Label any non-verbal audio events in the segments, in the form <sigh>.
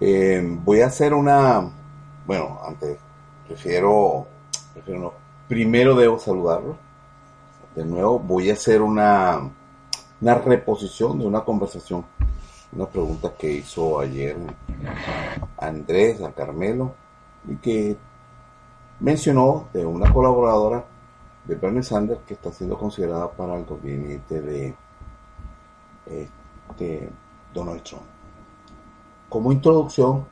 Eh, voy a hacer una, bueno, antes, prefiero, prefiero no, primero debo saludarlo. De nuevo, voy a hacer una, una reposición de una conversación, una pregunta que hizo ayer Andrés a Carmelo y que mencionó de una colaboradora de Bernie Sanders que está siendo considerada para el gabinete de este, Donald Trump. Como introducción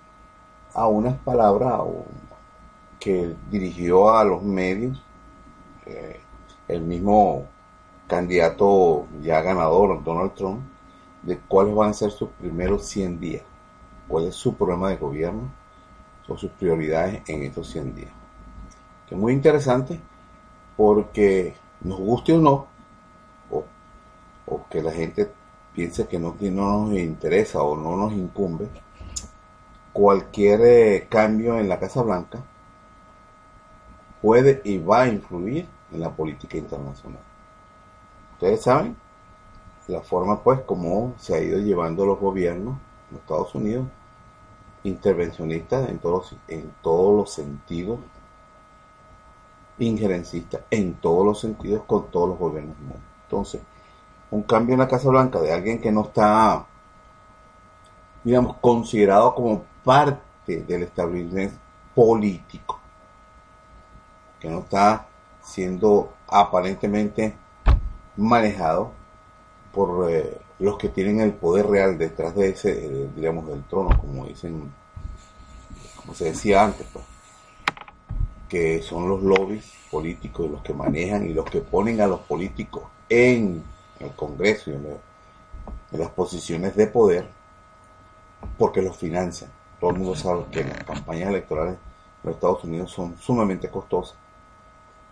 a unas palabras que dirigió a los medios eh, el mismo candidato ya ganador, Donald Trump, de cuáles van a ser sus primeros 100 días, cuál es su programa de gobierno, son sus prioridades en estos 100 días. Que es muy interesante porque nos guste o no, o, que la gente piense que no, nos interesa o no nos incumbe, cualquier eh, cambio en la Casa Blanca puede y va a influir en la política internacional. Ustedes saben la forma pues como se ha ido llevando los gobiernos en Estados Unidos intervencionistas en todos, en todos los sentidos injerencista en todos los sentidos con todos los gobiernos del mundo. Entonces, un cambio en la Casa Blanca de alguien que no está, digamos, considerado como parte del establecimiento político, que no está siendo aparentemente manejado por eh, los que tienen el poder real detrás de ese, eh, digamos, del trono, como dicen, como se decía antes, pues que son los lobbies políticos, los que manejan y los que ponen a los políticos en el Congreso y en, las posiciones de poder, porque los financian. Todo el mundo sabe que las campañas electorales de los Estados Unidos son sumamente costosas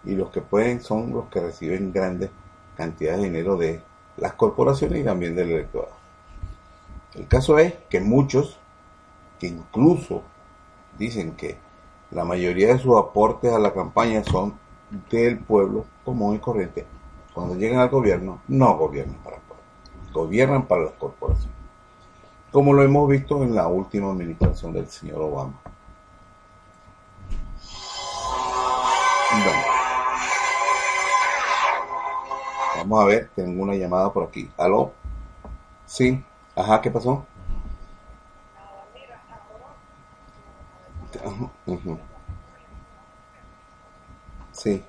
y los que pueden son los que reciben grandes cantidades de dinero de las corporaciones y también del electorado. El caso es que muchos, que incluso dicen que la mayoría de sus aportes a la campaña son del pueblo común y corriente. Cuando llegan al gobierno, no gobiernan para el pueblo, gobiernan para las corporaciones. Como lo hemos visto en la última administración del señor Obama. Vamos a ver, tengo una llamada por aquí. ¿Aló? Sí. Ajá, ¿qué pasó? Sí.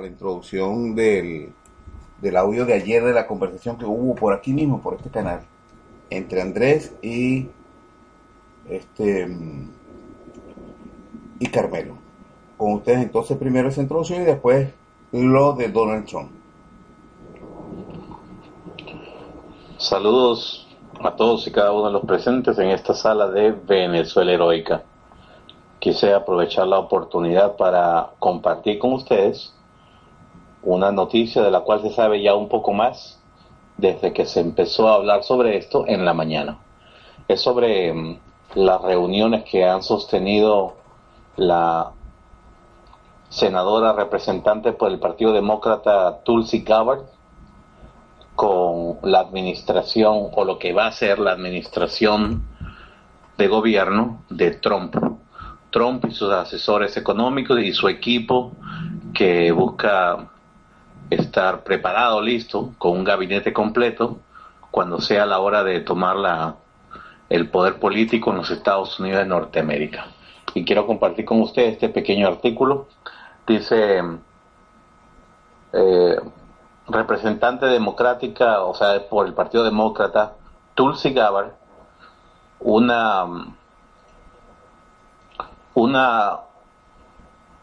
La introducción del, del audio de ayer de la conversación que hubo por aquí mismo, por este canal, entre Andrés y este y Carmelo. con ustedes entonces primero esa introducción y después lo de Donald Trump. Saludos a todos y cada uno de los presentes en esta sala de Venezuela Heroica. Quise aprovechar la oportunidad para compartir con ustedes una noticia de la cual se sabe ya un poco más desde que se empezó a hablar sobre esto en la mañana. Es sobre mm, las reuniones que han sostenido la senadora representante por el Partido Demócrata Tulsi Gabbard con la administración o lo que va a ser la administración de gobierno de Trump. Trump y sus asesores económicos y su equipo que busca estar preparado, listo, con un gabinete completo cuando sea la hora de tomar la, el poder político en los Estados Unidos de Norteamérica. Y quiero compartir con ustedes este pequeño artículo. Dice, eh, representante democrática, o sea, por el Partido Demócrata, Tulsi Gabbard, una, una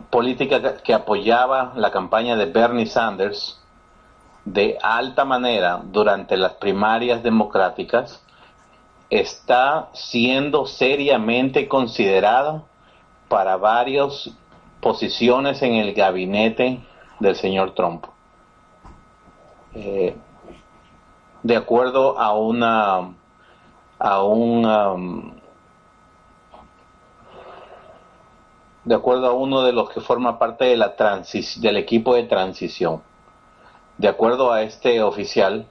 política que apoyaba la campaña de Bernie Sanders de alta manera durante las primarias democráticas, está siendo seriamente considerada para varias posiciones en el gabinete del señor Trump. Eh, de acuerdo a una a un um, de acuerdo a uno de los que forma parte de la del equipo de transición. De acuerdo a este oficial,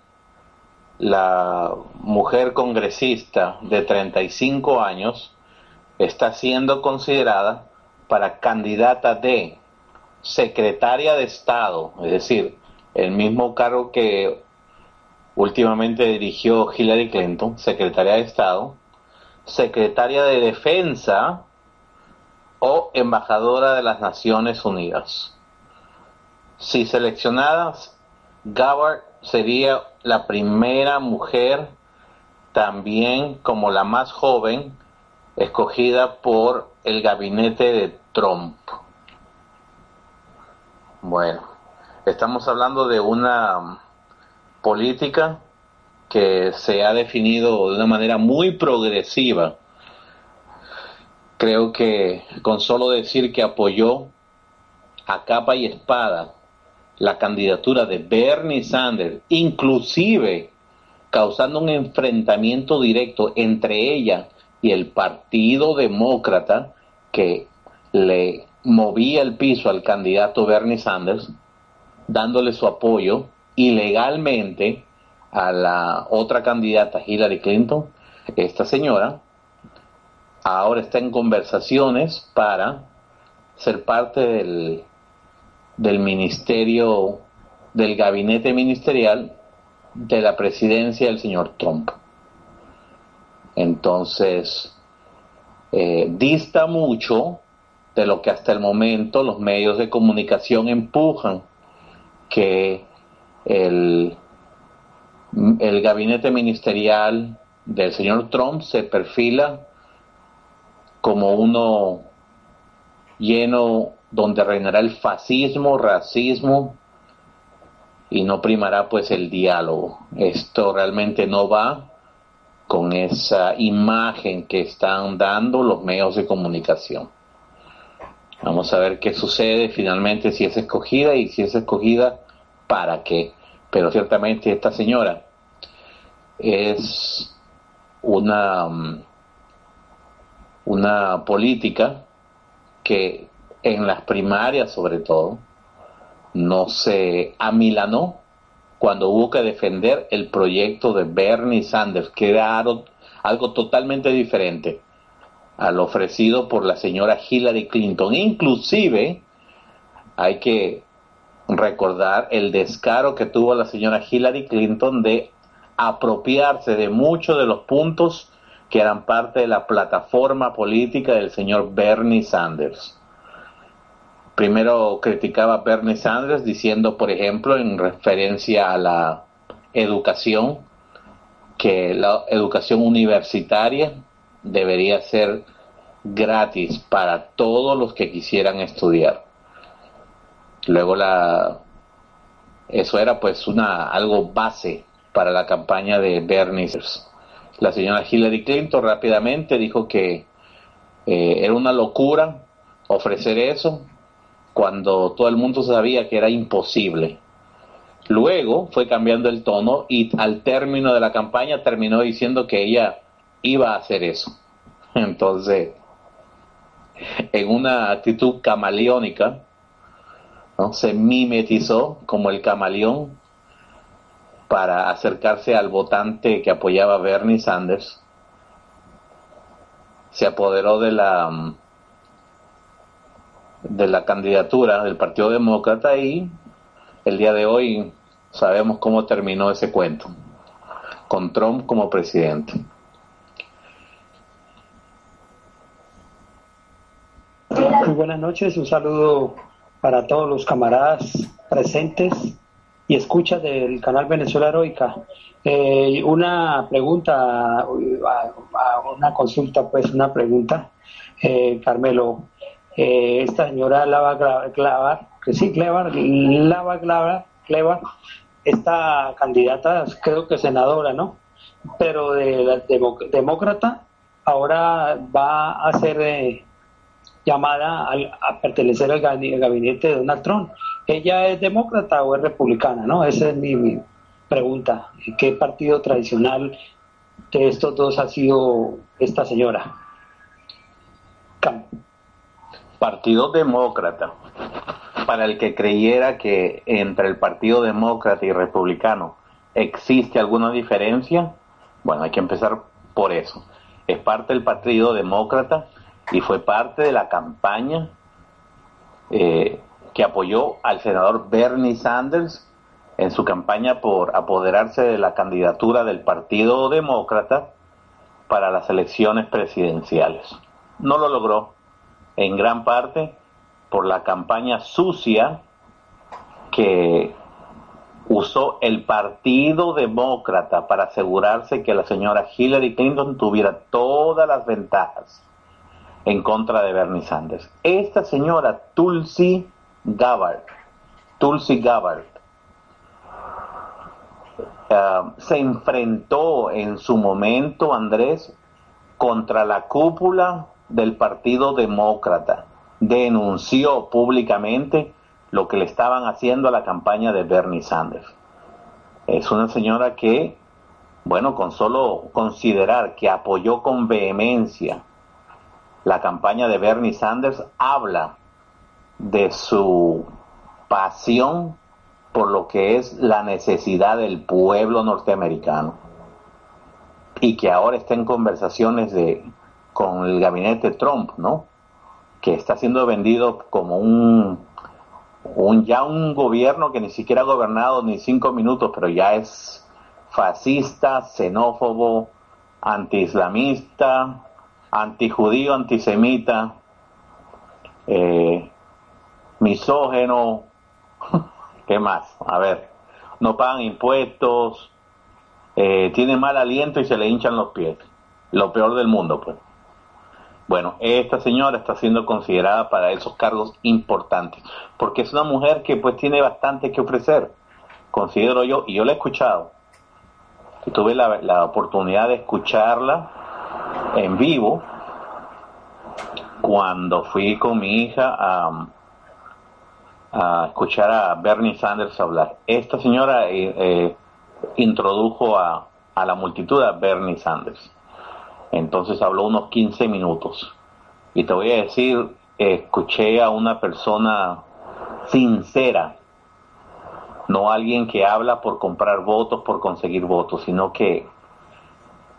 la mujer congresista de 35 años está siendo considerada para candidata de secretaria de Estado, es decir, el mismo cargo que últimamente dirigió Hillary Clinton, secretaria de Estado, secretaria de Defensa o embajadora de las Naciones Unidas. Si seleccionadas, Gabbard sería la primera mujer, también como la más joven, escogida por el gabinete de Trump. Bueno, Estamos hablando de una política que se ha definido de una manera muy progresiva. Creo que con solo decir que apoyó a capa y espada la candidatura de Bernie Sanders, inclusive causando un enfrentamiento directo entre ella y el Partido Demócrata que le movía el piso al candidato Bernie Sanders, dándole su apoyo ilegalmente a la otra candidata Hillary Clinton, esta señora ahora está en conversaciones para ser parte del, del ministerio, del gabinete ministerial de la presidencia del señor Trump. Entonces, eh, dista mucho de lo que hasta el momento los medios de comunicación empujan que el, el gabinete ministerial del señor Trump se perfila como uno lleno donde reinará el fascismo, racismo y no primará pues el diálogo. Esto realmente no va con esa imagen que están dando los medios de comunicación. Vamos a ver qué sucede finalmente si es escogida y si es escogida para qué. Pero ciertamente esta señora es una, mm, una política que en las primarias sobre todo no se amilanó cuando hubo que defender el proyecto de Bernie Sanders, que era algo totalmente diferente al ofrecido por la señora Hillary Clinton. Inclusive hay que recordar el descaro que tuvo la señora Hillary Clinton de apropiarse de muchos de los puntos que eran parte de la plataforma política del señor Bernie Sanders. Primero criticaba a Bernie Sanders diciendo, por ejemplo, en referencia a la educación, que la educación universitaria debería ser gratis para todos los que quisieran estudiar. Luego la eso era pues una algo base para la campaña de Bernie Sanders. La señora Hillary Clinton rápidamente dijo que eh, era una locura ofrecer eso cuando todo el mundo sabía que era imposible. Luego fue cambiando el tono y al término de la campaña terminó diciendo que ella iba a hacer eso. <laughs> Entonces, en una actitud camaleónica, se mimetizó como el camaleón para acercarse al votante que apoyaba Bernie Sanders. Se apoderó de la de la candidatura del Partido Demócrata y el día de hoy sabemos cómo terminó ese cuento, con Trump como presidente. Muy buenas noches, un saludo para todos los camaradas presentes y escuchas del canal Venezuela Heroica. Eh, una pregunta, una consulta, pues una pregunta, eh, Carmelo. Eh, esta señora Lava Clavar, que sí, Clevar, Lava Clavar, esta candidata, creo que senadora, ¿no? Pero de la demócrata, ahora va a ser llamada a, pertenecer al gabinete de Donald Trump. ¿Ella es demócrata o es republicana? ¿no? Esa es mi, pregunta. ¿Qué partido tradicional de estos dos ha sido esta señora? Partido Demócrata. Para el que creyera que entre el Partido Demócrata y Republicano existe alguna diferencia, bueno, hay que empezar por eso. Es parte del Partido Demócrata y fue parte de la campaña eh, que apoyó al senador Bernie Sanders en su campaña por apoderarse de la candidatura del Partido Demócrata para las elecciones presidenciales. No lo logró, en gran parte por la campaña sucia que usó el Partido Demócrata para asegurarse que la señora Hillary Clinton tuviera todas las ventajas en contra de Bernie Sanders. Esta señora Tulsi Gabbard, Tulsi Gabbard, eh, se enfrentó en su momento, Andrés, contra la cúpula del Partido Demócrata. Denunció públicamente lo que le estaban haciendo a la campaña de Bernie Sanders. Es una señora que, bueno, con solo considerar que apoyó con vehemencia la campaña de Bernie Sanders habla de su pasión por lo que es la necesidad del pueblo norteamericano y que ahora está en conversaciones de con el gabinete Trump, ¿no? Que está siendo vendido como un, un ya un gobierno que ni siquiera ha gobernado ni cinco minutos, pero ya es fascista, xenófobo, antiislamista, antijudío, antisemita, eh, misógeno, <laughs> ¿qué más? A ver, no pagan impuestos, eh, tiene mal aliento y se le hinchan los pies. Lo peor del mundo, pues. Bueno, esta señora está siendo considerada para esos cargos importantes, porque es una mujer que pues tiene bastante que ofrecer, considero yo, y yo la he escuchado. Y tuve la, la oportunidad de escucharla en vivo cuando fui con mi hija a, escuchar a Bernie Sanders hablar. Esta señora eh, eh, introdujo a, a, la multitud a Bernie Sanders. Entonces habló unos 15 minutos. Y te voy a decir, escuché a una persona sincera, no alguien que habla por comprar votos, por conseguir votos, sino que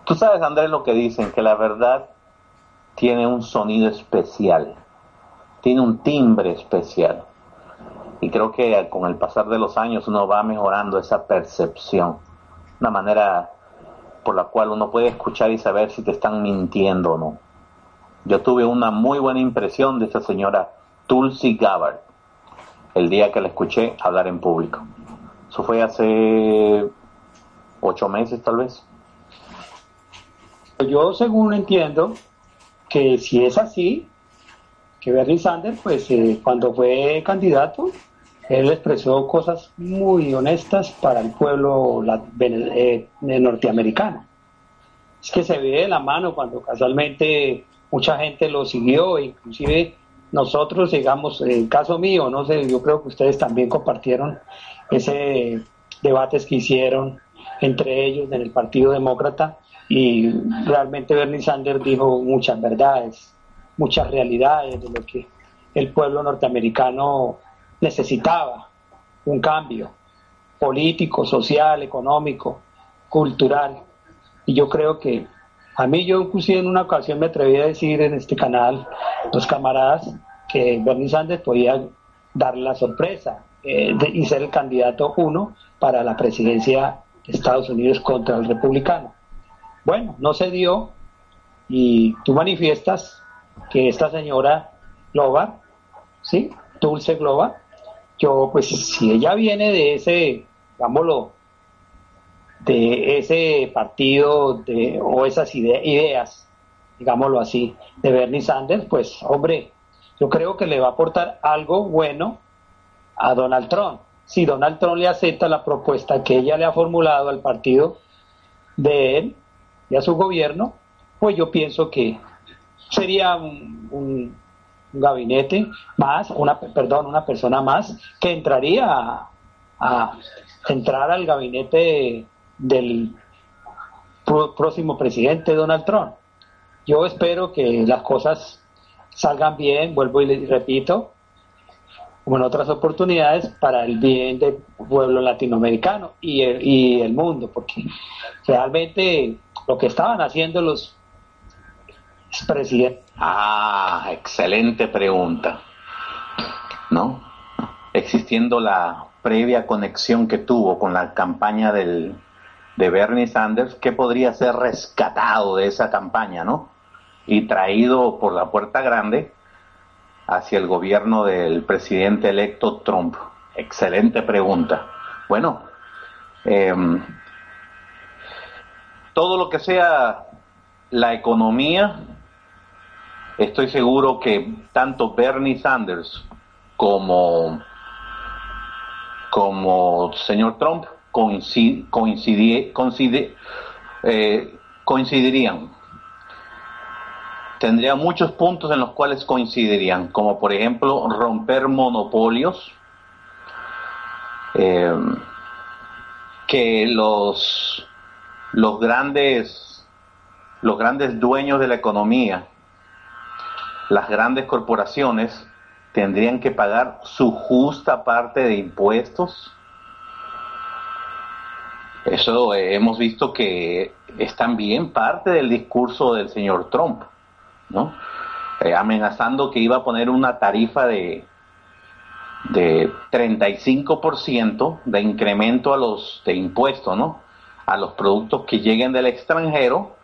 Tú sabes, Andrés, lo que dicen, que la verdad tiene un sonido especial, tiene un timbre especial. Y creo que con el pasar de los años uno va mejorando esa percepción, una manera por la cual uno puede escuchar y saber si te están mintiendo o no. Yo tuve una muy buena impresión de esa señora Tulsi Gabbard el día que la escuché hablar en público. Eso fue hace ocho meses tal vez. Yo, según entiendo, que si es así, que Bernie Sanders, pues eh, cuando fue candidato, él expresó cosas muy honestas para el pueblo eh, norteamericano. Es que se ve de la mano cuando casualmente mucha gente lo siguió, inclusive nosotros, digamos, en caso mío, no sé, yo creo que ustedes también compartieron ese debates que hicieron entre ellos en el Partido Demócrata y realmente Bernie Sanders dijo muchas verdades, muchas realidades de lo que el pueblo norteamericano necesitaba, un cambio político, social, económico, cultural. Y yo creo que a mí yo inclusive en una ocasión me atreví a decir en este canal, los camaradas, que Bernie Sanders podía darle la sorpresa eh, y ser el candidato uno para la presidencia de Estados Unidos contra el republicano. Bueno, no se dio y tú manifiestas que esta señora Glover, ¿sí? Dulce Glover, yo pues si ella viene de ese, digámoslo, de ese partido de, o esas ideas, digámoslo así, de Bernie Sanders, pues hombre, yo creo que le va a aportar algo bueno a Donald Trump. Si Donald Trump le acepta la propuesta que ella le ha formulado al partido de él y a su gobierno, pues yo pienso que sería un, gabinete más, una, perdón, una persona más que entraría a, a entrar al gabinete del próximo presidente Donald Trump. Yo espero que las cosas salgan bien, vuelvo y repito, como en otras oportunidades, para el bien del pueblo latinoamericano y el, y el mundo, porque realmente lo que estaban haciendo los presidentes. Ah, excelente pregunta. ¿No? Existiendo la previa conexión que tuvo con la campaña del, de Bernie Sanders, ¿qué podría ser rescatado de esa campaña, no? y traído por la puerta grande hacia el gobierno del presidente electo Trump? Excelente pregunta. Bueno, em, todo lo que sea la economía, estoy seguro que tanto Bernie Sanders como, como señor Trump eh, coincidirían. Tendría muchos puntos en los cuales coincidirían, como por ejemplo romper monopolios, eh, que los, los, grandes, los grandes dueños de la economía, las grandes corporaciones, tendrían que pagar su justa parte de impuestos. Eso hemos visto que es también parte del discurso del señor Trump. ¿no? Eh, amenazando que iba a poner una tarifa de, de 35% de incremento a los de impuestos, ¿no? A los productos que lleguen del extranjero,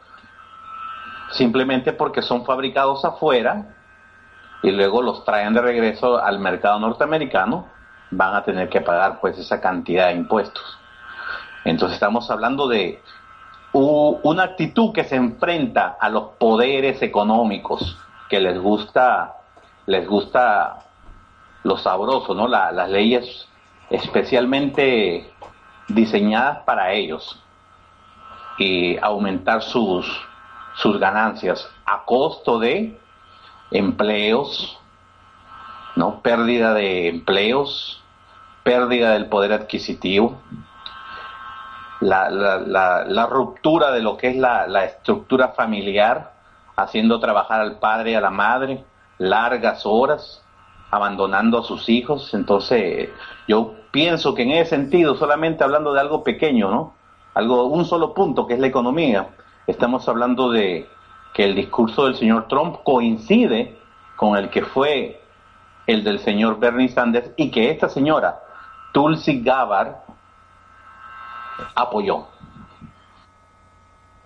simplemente porque son fabricados afuera y luego los traen de regreso al mercado norteamericano, van a tener que pagar pues esa cantidad de impuestos. Entonces estamos hablando de una actitud que se enfrenta a los poderes económicos, que les gusta, les gusta lo sabroso, ¿no? las leyes especialmente diseñadas para ellos y aumentar sus, sus ganancias a costo de empleos, ¿no? Pérdida de empleos, pérdida del poder adquisitivo, la, la, la, ruptura de lo que es la, estructura familiar, haciendo trabajar al padre y a la madre largas horas, abandonando a sus hijos. Entonces, yo pienso que en ese sentido, solamente hablando de algo pequeño, ¿no? Algo, un solo punto, que es la economía, estamos hablando de que el discurso del señor Trump coincide con el que fue el del señor Bernie Sanders y que esta señora, Tulsi Gabbard, apoyó.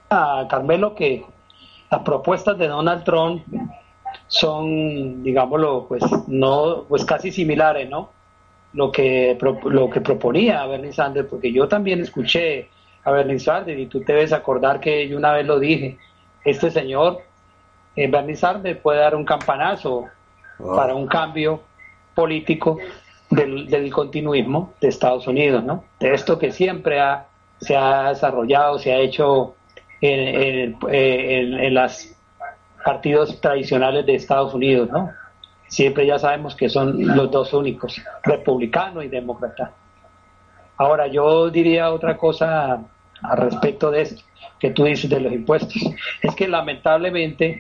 A Carmelo que las propuestas de Donald Trump son, digámoslo, pues no, pues casi similares, ¿no? Lo que lo que proponía Bernie Sanders, porque yo también escuché a Bernie Sanders y tú te debes acordar que yo una vez lo dije, este señor eh, Bernie Sanders puede dar un campanazo ah. para un cambio político del, continuismo de Estados Unidos, ¿no? De esto que siempre ha, se ha desarrollado, se ha hecho en, en, los partidos tradicionales de Estados Unidos, ¿no? Siempre ya sabemos que son los dos únicos, republicano y demócrata. Ahora, yo diría otra cosa al respecto de esto que tú dices de los impuestos. Es que lamentablemente,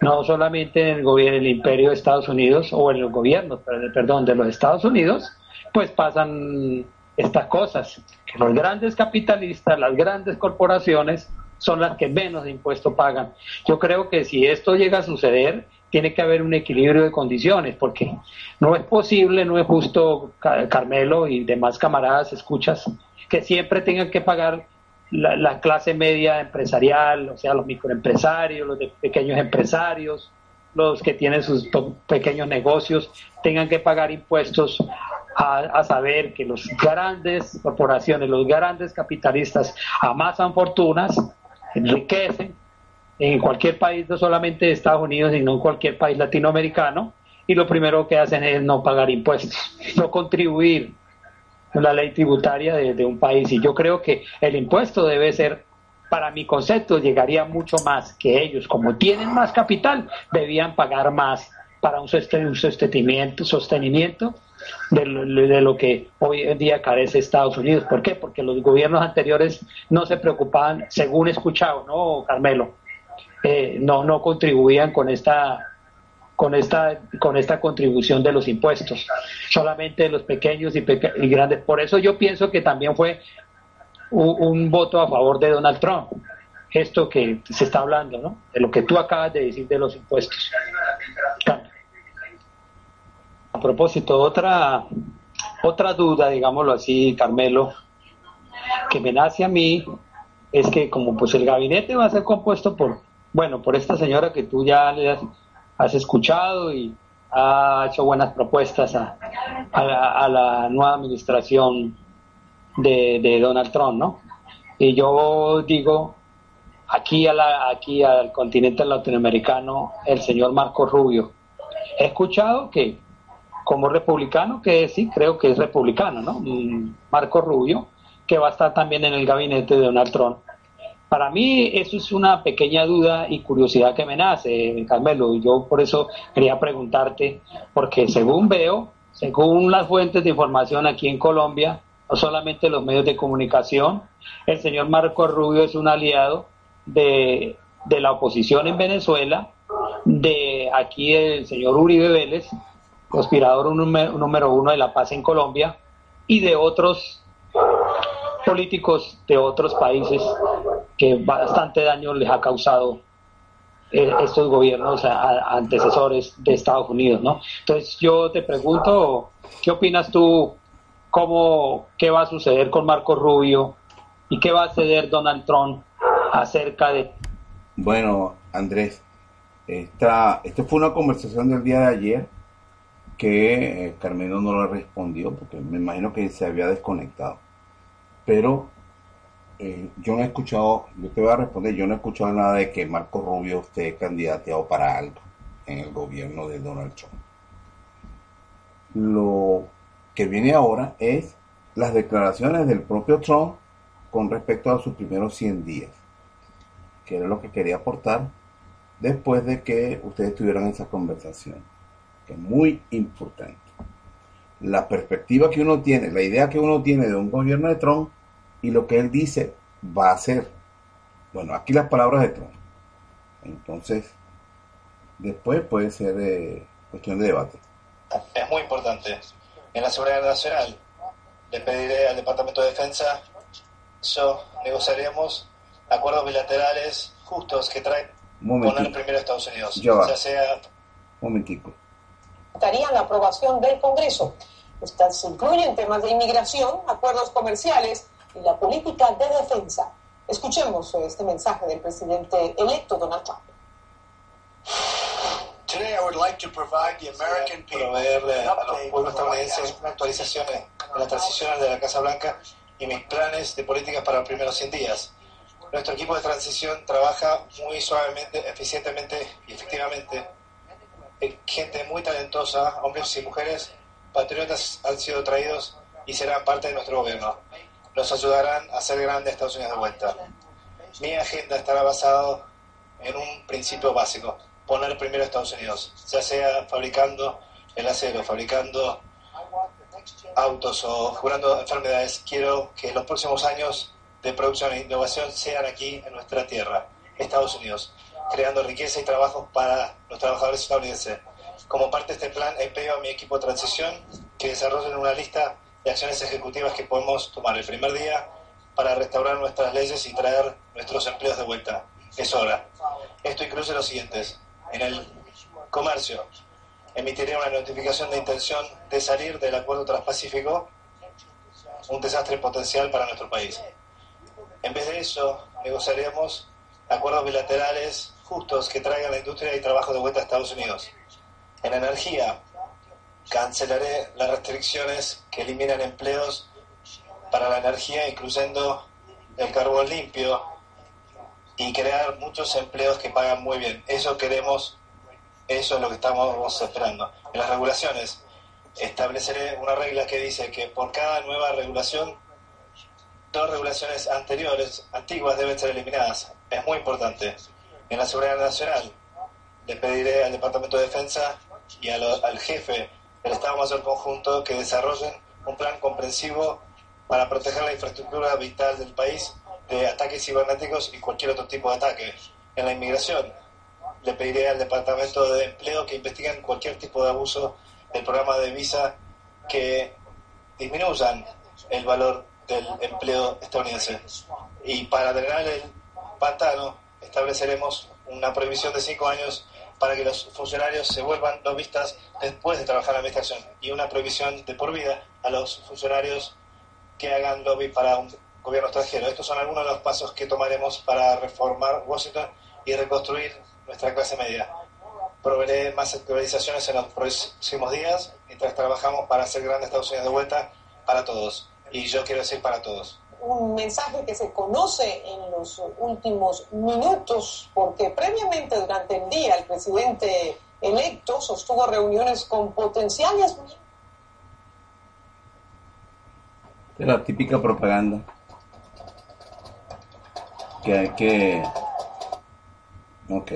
no solamente en el gobierno, el imperio de Estados Unidos o en los gobiernos, perdón, de los Estados Unidos, pues pasan estas cosas, que los grandes capitalistas, las grandes corporaciones son las que menos impuestos pagan. Yo creo que si esto llega a suceder, tiene que haber un equilibrio de condiciones, porque no es posible, no es justo, Carmelo y demás camaradas, escuchas, que siempre tengan que pagar la, clase media empresarial, o sea, los microempresarios, los pequeños empresarios, los que tienen sus pequeños negocios, tengan que pagar impuestos a, saber que los grandes corporaciones, los grandes capitalistas amasan fortunas, enriquecen en cualquier país, no solamente de Estados Unidos, sino en cualquier país latinoamericano, y lo primero que hacen es no pagar impuestos, no contribuir a la ley tributaria de, un país. Y yo creo que el impuesto debe ser, para mi concepto, llegaría mucho más que ellos, como tienen más capital, debían pagar más para un sostenimiento, sostenimiento de lo, que hoy en día carece Estados Unidos. ¿Por qué? Porque los gobiernos anteriores no se preocupaban, según he escuchado, ¿no, Carmelo? Eh, no, no contribuían con esta con esta con esta contribución de los impuestos solamente los pequeños y, grandes. Por eso yo pienso que también fue un, voto a favor de Donald Trump esto que se está hablando no de lo que tú acabas de decir de los impuestos. A propósito otra otra duda digámoslo así Carmelo que me nace a mí es que como pues el gabinete va a ser compuesto por bueno, por esta señora que tú ya le has, escuchado y ha hecho buenas propuestas a, la, nueva administración de, Donald Trump, ¿no? Y yo digo, aquí, a la, aquí al continente latinoamericano, el señor Marco Rubio. He escuchado que como republicano, que sí, creo que es republicano, ¿no? Mm, Marco Rubio, que va a estar también en el gabinete de Donald Trump. Para mí eso es una pequeña duda y curiosidad que me nace, Carmelo. Yo por eso quería preguntarte, porque según veo, según las fuentes de información aquí en Colombia, no solamente los medios de comunicación, el señor Marco Rubio es un aliado de, la oposición en Venezuela, de aquí el señor Uribe Vélez, conspirador número uno de la paz en Colombia, y de otros políticos de otros países que bastante daño les ha causado eh, estos gobiernos antecesores de Estados Unidos, ¿no? Entonces yo te pregunto, ¿qué opinas tú? ¿Cómo, qué va a suceder con Marco Rubio y qué va a suceder Donald Trump acerca de... Bueno, Andrés, esta, esta fue una conversación del día de ayer que eh, Carmelo no lo respondió porque me imagino que se había desconectado pero eh, yo no he escuchado, yo te voy a responder, yo no he escuchado nada de que Marco Rubio esté candidateado para algo en el gobierno de Donald Trump. Lo que viene ahora es las declaraciones del propio Trump con respecto a sus primeros 100 días, que era lo que quería aportar después de que ustedes tuvieran esa conversación, que es muy importante la perspectiva que uno tiene, la idea que uno tiene de un gobierno de Trump y lo que él dice va a hacer. Bueno, aquí las palabras de Trump. Entonces, después puede ser eh, cuestión de debate. Es muy importante. En la seguridad nacional le pediré al Departamento de Defensa, eso negociaremos acuerdos bilaterales justos que traen poner primero a Estados Unidos. Ya, sea... Un momentico estarían la aprobación del Congreso. Estas incluyen temas de inmigración, acuerdos comerciales y la política de defensa. Escuchemos este mensaje del presidente electo Donald Trump. Today I would like to provide the American people proveerle a los pueblos estadounidenses una actualización de las transiciones de la Casa Blanca y mis planes de políticas para los primeros 100 días. Nuestro equipo de transición trabaja muy suavemente, eficientemente y efectivamente. Gente muy talentosa, hombres y mujeres, patriotas han sido traídos y serán parte de nuestro gobierno. Nos ayudarán a hacer grande Estados Unidos de vuelta. Mi agenda estará basada en un principio básico, poner primero a Estados Unidos, ya sea fabricando el acero, fabricando autos o curando enfermedades. Quiero que los próximos años de producción e innovación sean aquí en nuestra tierra, Estados Unidos, creando riqueza y trabajo para los trabajadores estadounidenses. Como parte de este plan, he pedido a mi equipo de transición que desarrollen una lista de acciones ejecutivas que podemos tomar el primer día para restaurar nuestras leyes y traer nuestros empleos de vuelta. Es hora. Esto incluye los siguientes. En el comercio, emitiré una notificación de intención de salir del Acuerdo Transpacífico, un desastre potencial para nuestro país. En vez de eso, negociaremos acuerdos bilaterales justos que traigan la industria y trabajo de vuelta a Estados Unidos. En energía, cancelaré las restricciones que eliminan empleos para la energía, incluyendo el carbón limpio, y crear muchos empleos que pagan muy bien. Eso queremos, eso es lo que estamos esperando. En las regulaciones, estableceré una regla que dice que por cada nueva regulación dos regulaciones anteriores, antiguas, deben ser eliminadas. Es muy importante. En la seguridad nacional, le pediré al Departamento de Defensa y al jefe del Estado Mayor Conjunto que desarrollen un plan comprensivo para proteger la infraestructura vital del país de ataques cibernéticos y cualquier otro tipo de ataque. En la inmigración, le pediré al Departamento de Empleo que investiguen cualquier tipo de abuso del programa de visa que disminuyan el valor del empleo estadounidense. Y para drenar el pantano, estableceremos una prohibición de cinco años para que los funcionarios se vuelvan lobistas después de trabajar en la administración y una prohibición de por vida a los funcionarios que hagan lobby para un gobierno extranjero. Estos son algunos de los pasos que tomaremos para reformar Washington y reconstruir nuestra clase media. Proveeré más actualizaciones en los próximos días mientras trabajamos para hacer grande Estados Unidos de vuelta para todos y yo quiero decir para todos. Un mensaje que se conoce en los últimos minutos, porque previamente durante el día el presidente electo sostuvo reuniones con potenciales. Es la típica propaganda que hay que. Ok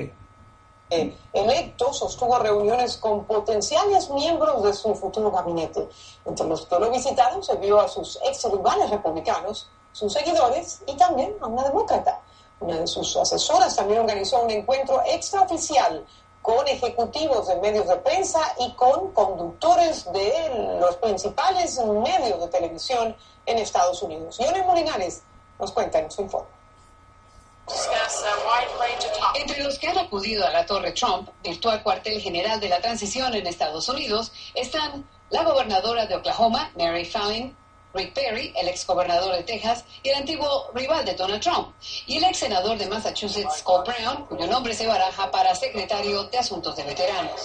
electo sostuvo reuniones con potenciales miembros de su futuro gabinete. Entre los que lo visitaron se vio a sus ex rivales republicanos, sus seguidores y también a una demócrata. Una de sus asesoras también organizó un encuentro extraoficial con ejecutivos de medios de prensa y con conductores de los principales medios de televisión en Estados Unidos. Yone Molinares nos cuenta en su informe. Entre los que han acudido a la Torre Trump, virtual cuartel general de la transición en Estados Unidos, están la gobernadora de Oklahoma, Mary Fallin, Rick Perry, el ex gobernador de Texas y el antiguo rival de Donald Trump, y el ex senador de Massachusetts, Scott Brown, cuyo nombre se baraja para secretario de Asuntos de Veteranos.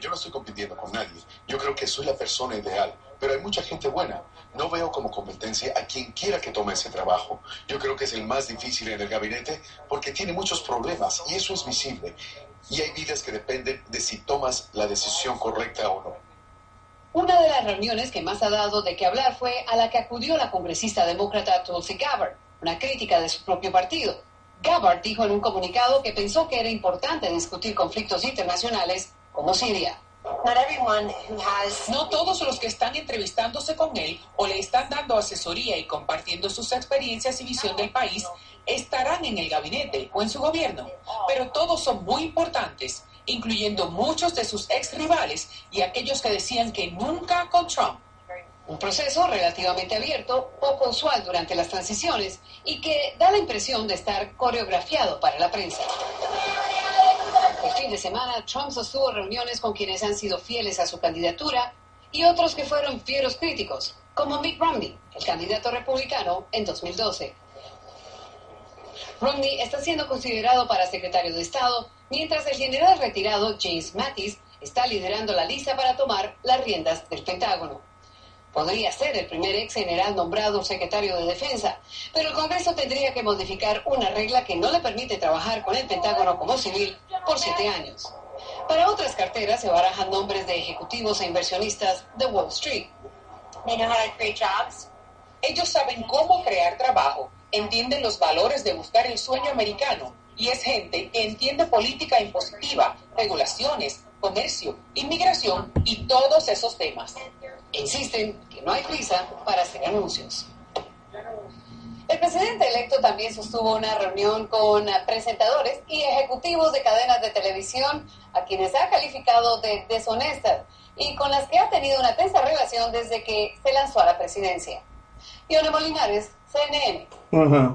yo no estoy compitiendo con nadie. Yo creo que soy la persona ideal, pero hay mucha gente buena. No veo como competencia a quien quiera que tome ese trabajo. Yo creo que es el más difícil en el gabinete porque tiene muchos problemas y eso es visible. Y hay vidas que dependen de si tomas la decisión correcta o no. Una de las reuniones que más ha dado de qué hablar fue a la que acudió la congresista demócrata Tulsi Gabbard, una crítica de su propio partido. Gabbard dijo en un comunicado que pensó que era importante discutir conflictos internacionales como Siria. No todos los que están entrevistándose con él o le están dando asesoría y compartiendo sus experiencias y visión del país estarán en el gabinete o en su gobierno, pero todos son muy importantes incluyendo muchos de sus ex rivales y aquellos que decían que nunca con Trump. Un proceso relativamente abierto, poco usual durante las transiciones y que da la impresión de estar coreografiado para la prensa. El fin de semana, Trump sostuvo reuniones con quienes han sido fieles a su candidatura y otros que fueron fieros críticos, como Mitt Romney, el candidato republicano en 2012. Romney está siendo considerado para secretario de Estado, mientras el general retirado James Mattis está liderando la lista para tomar las riendas del Pentágono. Podría ser el primer ex general nombrado secretario de Defensa, pero el Congreso tendría que modificar una regla que no le permite trabajar con el Pentágono como civil por siete años. Para otras carteras se barajan nombres de ejecutivos e inversionistas de Wall Street. Ellos saben cómo crear trabajo, entienden los valores de buscar el sueño americano y es gente que entiende política impositiva, regulaciones, comercio, inmigración y todos esos temas. Insisten que no hay prisa para hacer anuncios. El presidente electo también sostuvo una reunión con presentadores y ejecutivos de cadenas de televisión a quienes ha calificado de deshonestas y con las que ha tenido una tensa relación desde que se lanzó a la presidencia. Ione Molinares, CNN,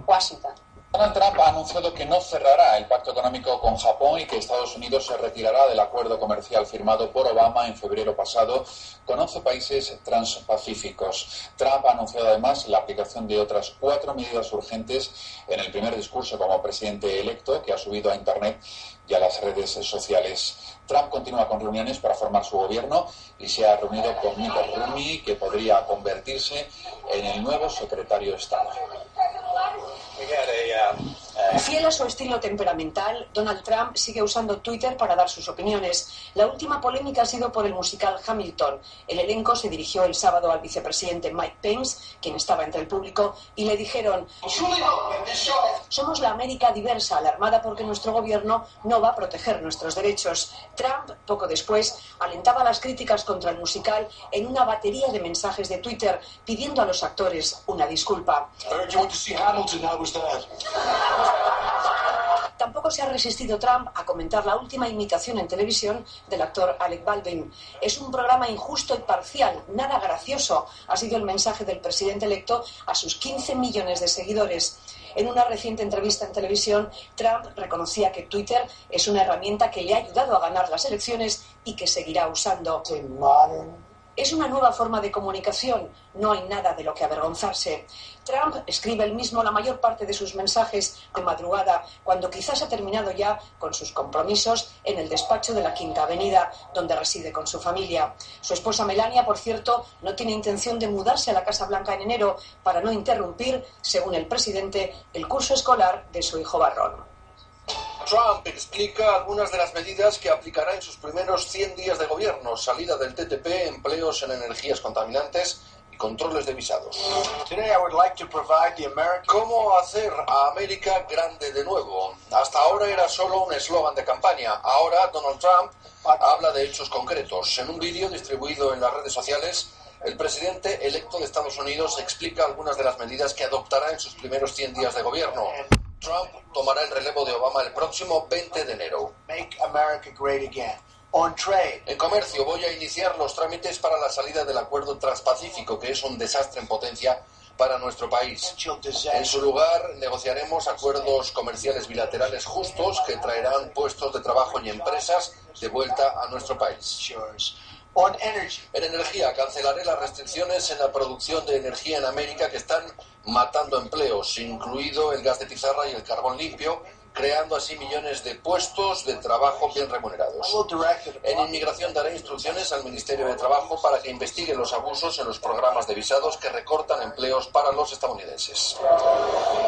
Washington. Donald Trump ha anunciado que no cerrará el pacto económico con Japón y que Estados Unidos se retirará del acuerdo comercial firmado por Obama en febrero pasado con 11 países transpacíficos. Trump ha anunciado además la aplicación de otras cuatro medidas urgentes en el primer discurso como presidente electo que ha subido a Internet y a las redes sociales. Trump continúa con reuniones para formar su gobierno y se ha reunido con Mitt Romney, que podría convertirse en el nuevo secretario de Estado. Fiel a su estilo temperamental, Donald Trump sigue usando Twitter para dar sus opiniones. La última polémica ha sido por el musical Hamilton. El elenco se dirigió el sábado al vicepresidente Mike Pence, quien estaba entre el público, y le dijeron, somos la América diversa, alarmada porque nuestro gobierno no va a proteger nuestros derechos. Trump, poco después, alentaba las críticas contra el musical en una batería de mensajes de Twitter pidiendo a los actores una disculpa. Tampoco se ha resistido Trump a comentar la última imitación en televisión del actor Alec Baldwin. Es un programa injusto y parcial, nada gracioso, ha sido el mensaje del presidente electo a sus 15 millones de seguidores. En una reciente entrevista en televisión, Trump reconocía que Twitter es una herramienta que le ha ayudado a ganar las elecciones y que seguirá usando. Es una nueva forma de comunicación, no hay nada de lo que avergonzarse. Trump escribe él mismo la mayor parte de sus mensajes de madrugada, cuando quizás ha terminado ya con sus compromisos en el despacho de la Quinta Avenida, donde reside con su familia. Su esposa Melania, por cierto, no tiene intención de mudarse a la Casa Blanca en enero para no interrumpir, según el presidente, el curso escolar de su hijo Barrón. Trump explica algunas de las medidas que aplicará en sus primeros 100 días de gobierno, salida del TTP, empleos en energías contaminantes controles de visados. ¿Cómo hacer a América grande de nuevo? Hasta ahora era solo un eslogan de campaña. Ahora Donald Trump habla de hechos concretos. En un vídeo distribuido en las redes sociales, el presidente electo de Estados Unidos explica algunas de las medidas que adoptará en sus primeros 100 días de gobierno. Trump tomará el relevo de Obama el próximo 20 de enero. En comercio voy a iniciar los trámites para la salida del acuerdo transpacífico, que es un desastre en potencia para nuestro país. En su lugar, negociaremos acuerdos comerciales bilaterales justos que traerán puestos de trabajo y empresas de vuelta a nuestro país. En energía, cancelaré las restricciones en la producción de energía en América que están matando empleos, incluido el gas de pizarra y el carbón limpio, creando así millones de puestos de trabajo bien remunerados. En inmigración daré instrucciones al Ministerio de Trabajo para que investigue los abusos en los programas de visados que recortan empleos para los estadounidenses.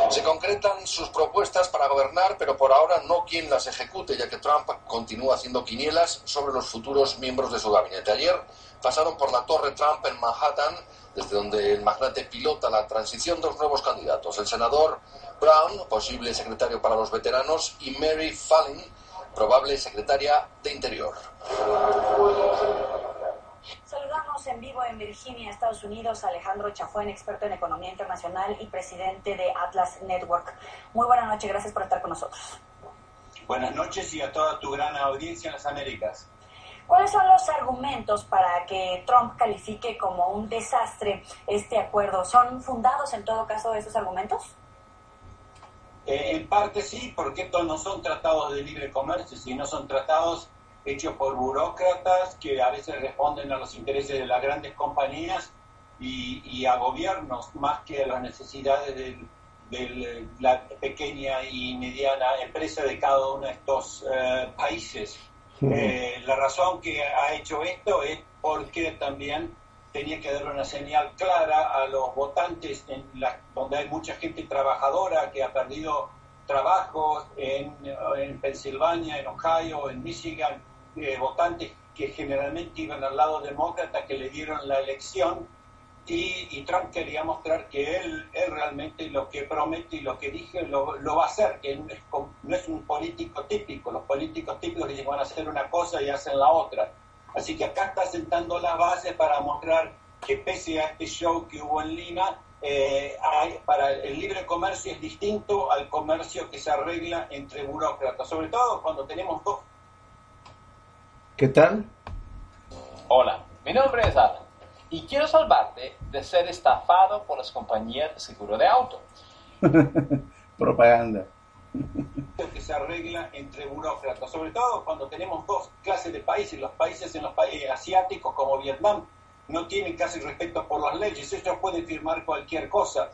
Se concretan sus propuestas para gobernar, pero por ahora no quien las ejecute, ya que Trump continúa haciendo quinielas sobre los futuros miembros de su gabinete. Ayer pasaron por la Torre Trump en Manhattan, desde donde el magnate pilota la transición de los nuevos candidatos. El senador Brown, posible secretario para los veteranos, y Mary Fallin, probable secretaria de Interior. Saludamos en vivo en Virginia, Estados Unidos, a Alejandro Chafuen, experto en economía internacional y presidente de Atlas Network. Muy buenas noches, gracias por estar con nosotros. Buenas noches y a toda tu gran audiencia en las Américas. ¿Cuáles son los argumentos para que Trump califique como un desastre este acuerdo? ¿Son fundados en todo caso esos argumentos? Eh, en parte sí, porque estos no son tratados de libre comercio, sino son tratados hechos por burócratas que a veces responden a los intereses de las grandes compañías y, a gobiernos más que a las necesidades de, la pequeña y mediana empresa de cada uno de estos eh, países. Eh, la razón que ha hecho esto es porque también tenía que dar una señal clara a los votantes, en la, donde hay mucha gente trabajadora que ha perdido trabajos en, en Pensilvania, en Ohio, en Michigan, eh, votantes que generalmente iban al lado demócrata que le dieron la elección y, Trump quería mostrar que él, él realmente lo que promete y lo que dije lo, lo va a hacer, que no es, no es, un político típico, los políticos típicos dicen van a hacer una cosa y hacen la otra. Así que acá está sentando la base para mostrar que pese a este show que hubo en Lima, eh, para el libre comercio es distinto al comercio que se arregla entre burócratas, sobre todo cuando tenemos dos. ¿Qué tal? Hola, mi nombre es Adam y quiero salvarte de ser estafado por las compañías de seguro de auto. <laughs> Propaganda. <laughs> Que se arregla entre burócratas, sobre todo cuando tenemos dos clases de países, los países en los países asiáticos como Vietnam no tienen casi respeto por las leyes, ellos pueden firmar cualquier cosa.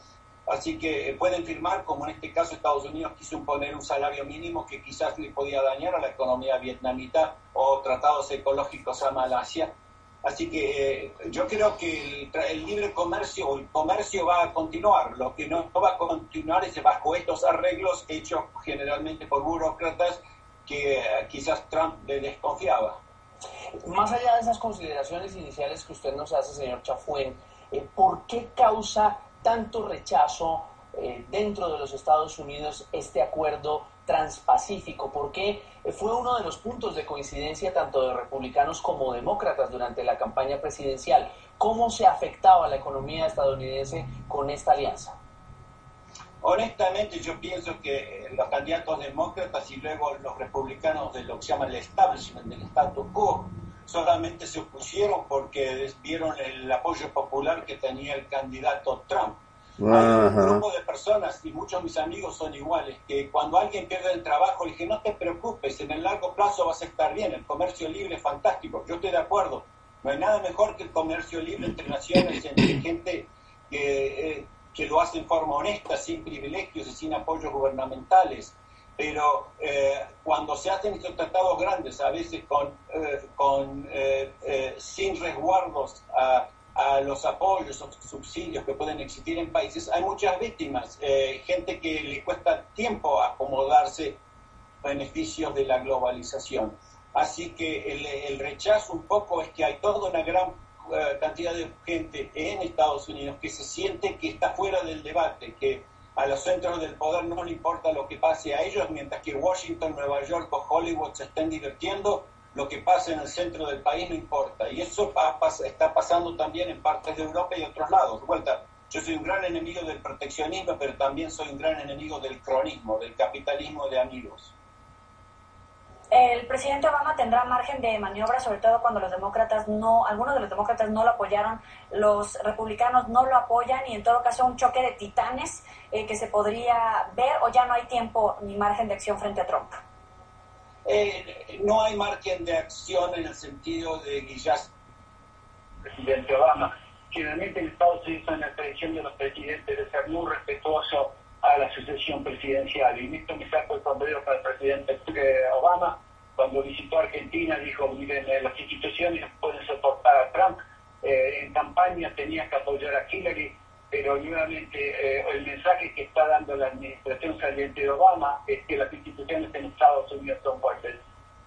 Así que eh, pueden firmar, como en este caso Estados Unidos quiso imponer un salario mínimo que quizás le podía dañar a la economía vietnamita o tratados ecológicos a Malasia. Así que eh, yo creo que el, libre comercio o el comercio va a continuar. Lo que no, va a continuar es bajo estos arreglos hechos generalmente por burócratas que eh, quizás Trump le desconfiaba. Más allá de esas consideraciones iniciales que usted nos hace, señor Chafuen, eh, ¿por qué causa tanto rechazo eh, dentro de los Estados Unidos este acuerdo transpacífico? ¿Por qué fue uno de los puntos de coincidencia tanto de republicanos como demócratas durante la campaña presidencial? ¿Cómo se afectaba la economía estadounidense con esta alianza? Honestamente, yo pienso que los candidatos demócratas y luego los republicanos de lo que se llama el establishment, del status quo, solamente se opusieron porque vieron el apoyo popular que tenía el candidato Trump. Hay un grupo de personas, y muchos de mis amigos son iguales, que cuando alguien pierde el trabajo, le dije, no te preocupes, en el largo plazo vas a estar bien, el comercio libre es fantástico, yo estoy de acuerdo, no hay nada mejor que el comercio libre entre naciones, entre gente que, eh, que lo hace en forma honesta, sin privilegios y sin apoyos gubernamentales. Pero eh, cuando se hacen estos tratados grandes, a veces con, eh, con eh, sin resguardos a, a, los apoyos o subsidios que pueden existir en países, hay muchas víctimas, gente que le cuesta tiempo acomodarse beneficios de la globalización. Así que el, el rechazo un poco es que hay toda una gran eh, cantidad de gente en Estados Unidos que se siente que está fuera del debate, que a los centros del poder no le importa lo que pase a ellos, mientras que Washington, Nueva York o Hollywood se estén divirtiendo, lo que pasa en el centro del país no importa. Y eso está pasando también en partes de Europa y otros lados. vuelta, yo soy un gran enemigo del proteccionismo, pero también soy un gran enemigo del cronismo, del capitalismo de amigos el presidente Obama tendrá margen de maniobra, sobre todo cuando los demócratas no, algunos de los demócratas no lo apoyaron, los republicanos no lo apoyan y en todo caso un choque de titanes eh, que se podría ver o ya no hay tiempo ni margen de acción frente a Trump. Eh, no hay margen de acción en el sentido de quizás presidente Obama. Generalmente en Estados Unidos en la tradición de los presidentes de ser muy respetuoso a la sucesión presidencial. Y esto me saco el sombrero para el presidente Obama, cuando visitó Argentina, dijo, miren, eh, las instituciones pueden soportar a Trump. Eh, en campaña tenía que apoyar a Hillary, pero nuevamente eh, el mensaje que está dando la administración saliente de Obama es que las instituciones en Estados Unidos son fuertes.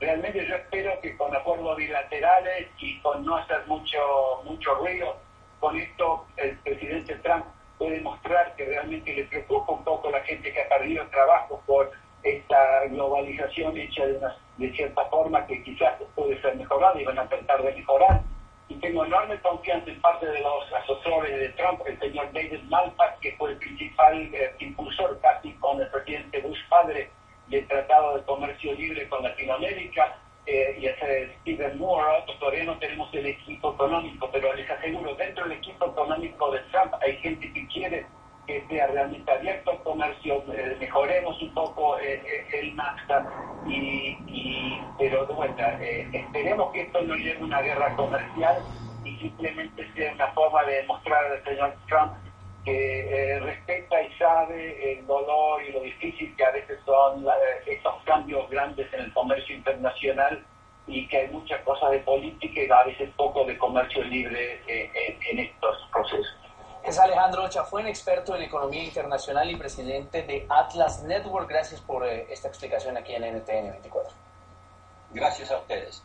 Realmente yo espero que con acuerdos bilaterales y con no hacer mucho, mucho ruido, con esto el presidente Trump puede mostrar que realmente le preocupa un poco la gente que ha perdido el trabajo por esta globalización hecha de, una, de cierta forma que quizás puede ser mejorada y van a tratar de mejorar. Y tengo enorme confianza en parte de los asesores de Trump, el señor David Malpass, que fue el principal eh, impulsor casi con el presidente Bush padre del Tratado de Comercio Libre con Latinoamérica, eh, y ese Stephen Moore, todavía no tenemos el equipo económico, pero les aseguro, dentro del equipo económico de Trump hay gente que quiere que sea realmente abierto al comercio, eh, mejoremos un poco eh, eh, el NAFTA, y, pero de vuelta, esperemos que esto no lleve a una guerra comercial y simplemente sea una forma de demostrar al señor Trump que respeta y sabe el dolor y lo difícil que a veces son estos cambios grandes en el comercio internacional y que hay muchas cosas de política y a veces poco de comercio libre eh, en, estos procesos. Es Alejandro Chafuen, experto en economía internacional y presidente de Atlas Network. Gracias por eh, esta explicación aquí en NTN 24. Gracias a ustedes.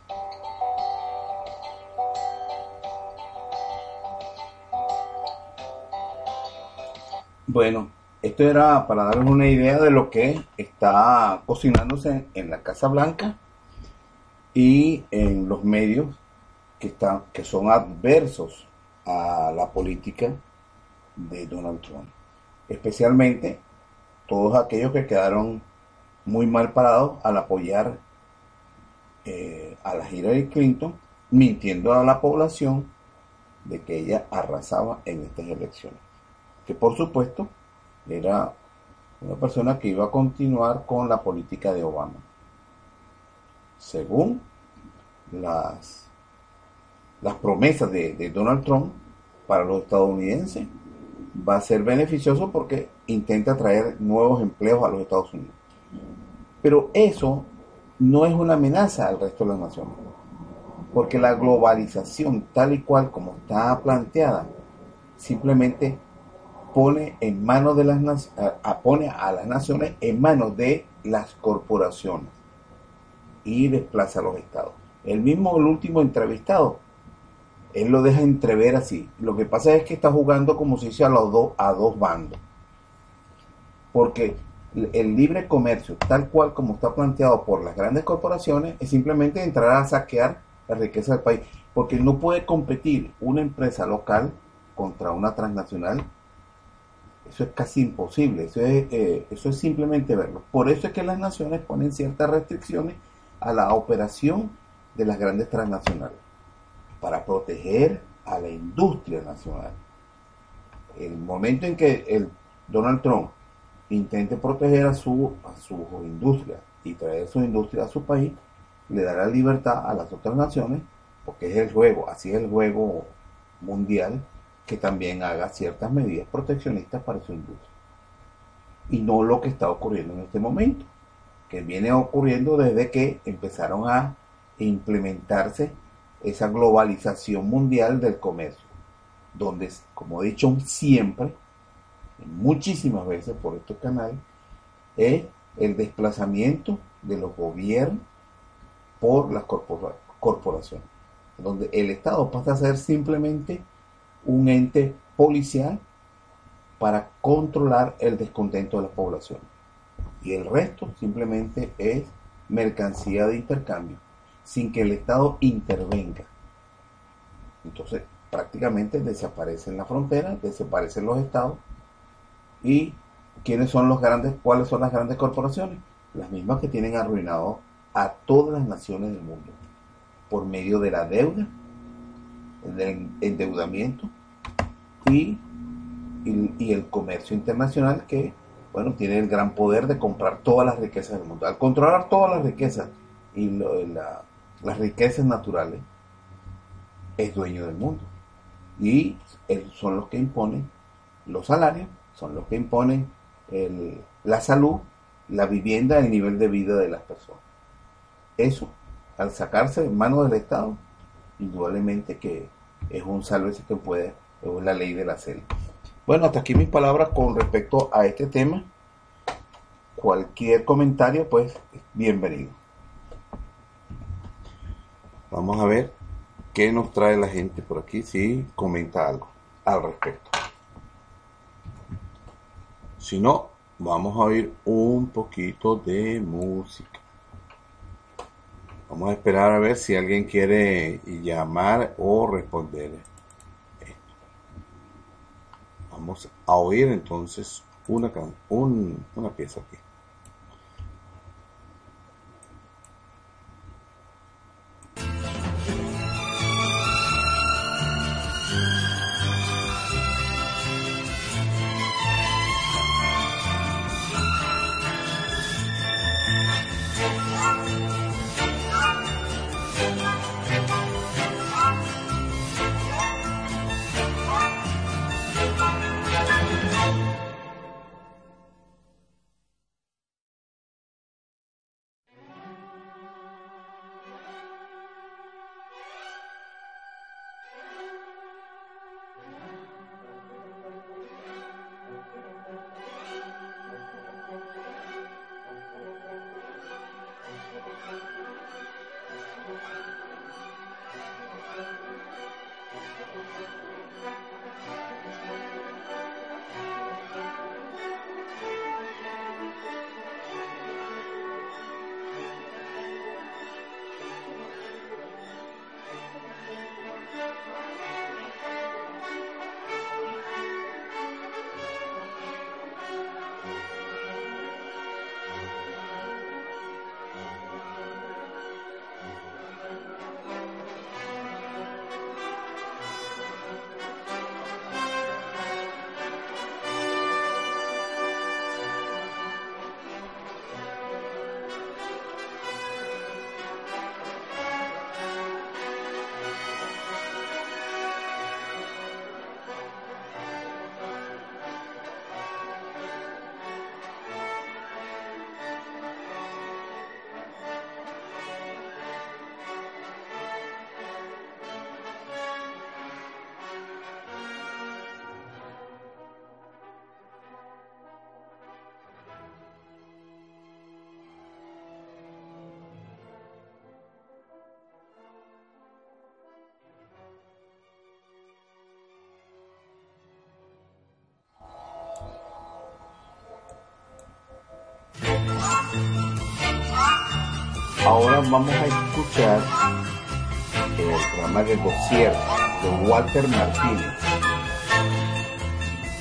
Bueno, esto era para darles una idea de lo que está cocinándose en la Casa Blanca y en los medios que, están, que son adversos a la política de Donald Trump. Especialmente todos aquellos que quedaron muy mal parados al apoyar eh, a la Hillary Clinton, mintiendo a la población de que ella arrasaba en estas elecciones. Que por supuesto era una persona que iba a continuar con la política de Obama según las, las promesas de, Donald Trump para los estadounidenses, va a ser beneficioso porque intenta traer nuevos empleos a los Estados Unidos. Pero eso no es una amenaza al resto de las naciones, porque la globalización tal y cual como está planteada, simplemente pone en manos de las pone a las naciones en manos de las corporaciones y desplaza a los estados. El mismo, el último entrevistado, él lo deja entrever así. Lo que pasa es que está jugando como si dice a a dos bandos. Porque el libre comercio, tal cual como está planteado por las grandes corporaciones, es simplemente entrar a saquear la riqueza del país. Porque no puede competir una empresa local contra una transnacional. Eso es casi imposible. Eso es, eh, eso es simplemente verlo. Por eso es que las naciones ponen ciertas restricciones a la operación de las grandes transnacionales para proteger a la industria nacional. El momento en que el Donald Trump intente proteger a su, a su industria y traer su industria a su país, le dará libertad a las otras naciones, porque es el juego, así es el juego mundial, que también haga ciertas medidas proteccionistas para su industria. Y no lo que está ocurriendo en este momento que viene ocurriendo desde que empezaron a implementarse esa globalización mundial del comercio, donde, como he dicho siempre, muchísimas veces por estos canales, es el desplazamiento de los gobiernos por las corporaciones, donde el Estado pasa a ser simplemente un ente policial para controlar el descontento de la población y el resto simplemente es mercancía de intercambio sin que el Estado intervenga. Entonces prácticamente desaparecen las fronteras, desaparecen los estados y ¿quiénes son los grandes, cuáles son las grandes corporaciones? Las mismas que tienen arruinado a todas las naciones del mundo por medio de la deuda, del endeudamiento y, el comercio internacional que bueno, tiene el gran poder de comprar todas las riquezas del mundo. Al controlar todas las riquezas y las riquezas naturales, es dueño del mundo. Y son los que imponen los salarios, son los que imponen la salud, la vivienda, el nivel de vida de las personas. Eso, al sacarse en manos del Estado, indudablemente que es un salve que puede, es la ley de la selva. Bueno, hasta aquí mis palabras con respecto a este tema. Cualquier comentario, pues, bienvenido. Vamos a ver qué nos trae la gente por aquí, si comenta algo al respecto. Si no, vamos a oír un poquito de música. Vamos a esperar a ver si alguien quiere llamar o responder. Vamos a oír entonces una, una pieza aquí. Ahora vamos a escuchar el programa de dossier de Walter Martínez.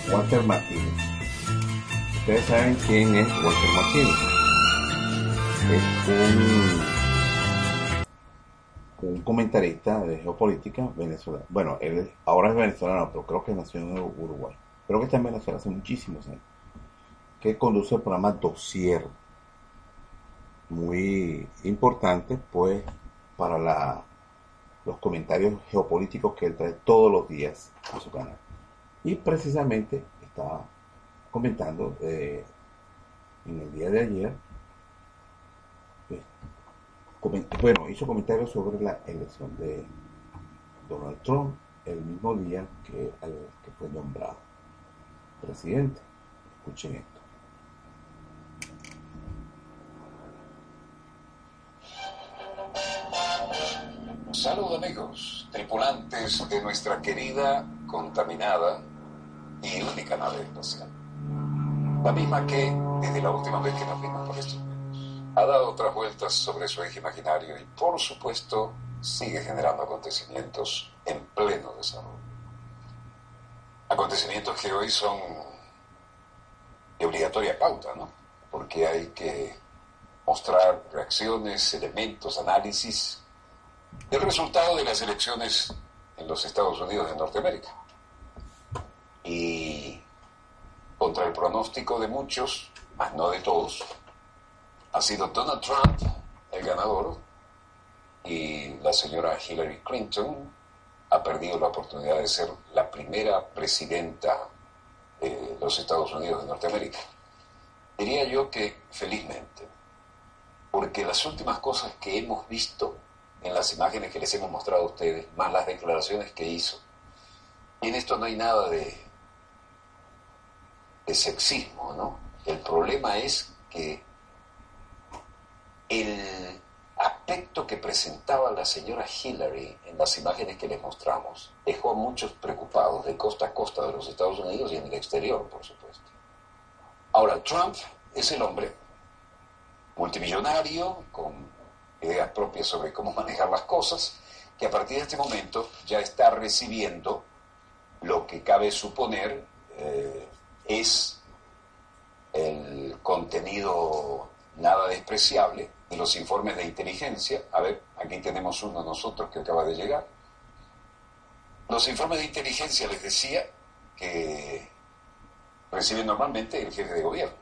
Walter Martínez. Ustedes saben quién es Walter Martínez. Es un, un comentarista de geopolítica venezolano. Bueno, él ahora es venezolano, pero creo que nació en Uruguay. Creo que está en Venezuela hace muchísimos años. Que conduce el programa Dossier muy importante pues para la, los comentarios geopolíticos que él trae todos los días a su canal. Y precisamente estaba comentando eh, en el día de ayer, pues, bueno, hizo comentarios sobre la elección de Donald Trump el mismo día que, que fue nombrado presidente. Escuchen esto. Salud amigos, tripulantes de nuestra querida, contaminada y única nave espacial. La misma que, desde la última vez que nos vimos por esto, ha dado otras vueltas sobre su eje imaginario y, por supuesto, sigue generando acontecimientos en pleno desarrollo. Acontecimientos que hoy son de obligatoria pauta, ¿no? Porque hay que mostrar reacciones, elementos, análisis el resultado de las elecciones en los Estados Unidos de Norteamérica. Y contra el pronóstico de muchos, más no de todos, ha sido Donald Trump el ganador y la señora Hillary Clinton ha perdido la oportunidad de ser la primera presidenta de los Estados Unidos de Norteamérica. Diría yo que felizmente, porque las últimas cosas que hemos visto en las imágenes que les hemos mostrado a ustedes, más las declaraciones que hizo. En esto no hay nada de, de sexismo, ¿no? El problema es que el aspecto que presentaba la señora Hillary en las imágenes que les mostramos dejó a muchos preocupados de costa a costa de los Estados Unidos y en el exterior, por supuesto. Ahora, Trump es el hombre multimillonario, con ideas propias sobre cómo manejar las cosas, que a partir de este momento ya está recibiendo lo que cabe suponer eh, es el contenido nada despreciable de los informes de inteligencia. A ver, aquí tenemos uno nosotros que acaba de llegar. Los informes de inteligencia les decía que recibe normalmente el jefe de gobierno.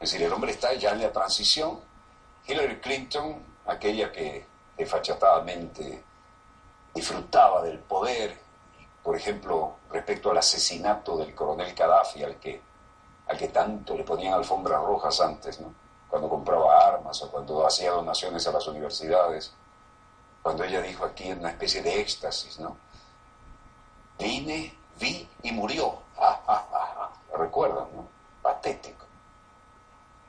Es decir, el hombre está ya en la transición. Hillary Clinton aquella que desfachatadamente disfrutaba del poder, por ejemplo, respecto al asesinato del coronel Gaddafi, al que, al que tanto le ponían alfombras rojas antes, ¿no? cuando compraba armas o cuando hacía donaciones a las universidades, cuando ella dijo aquí en una especie de éxtasis, ¿no? Vine, vi y murió. <laughs> Recuerdan, ¿no? Patético.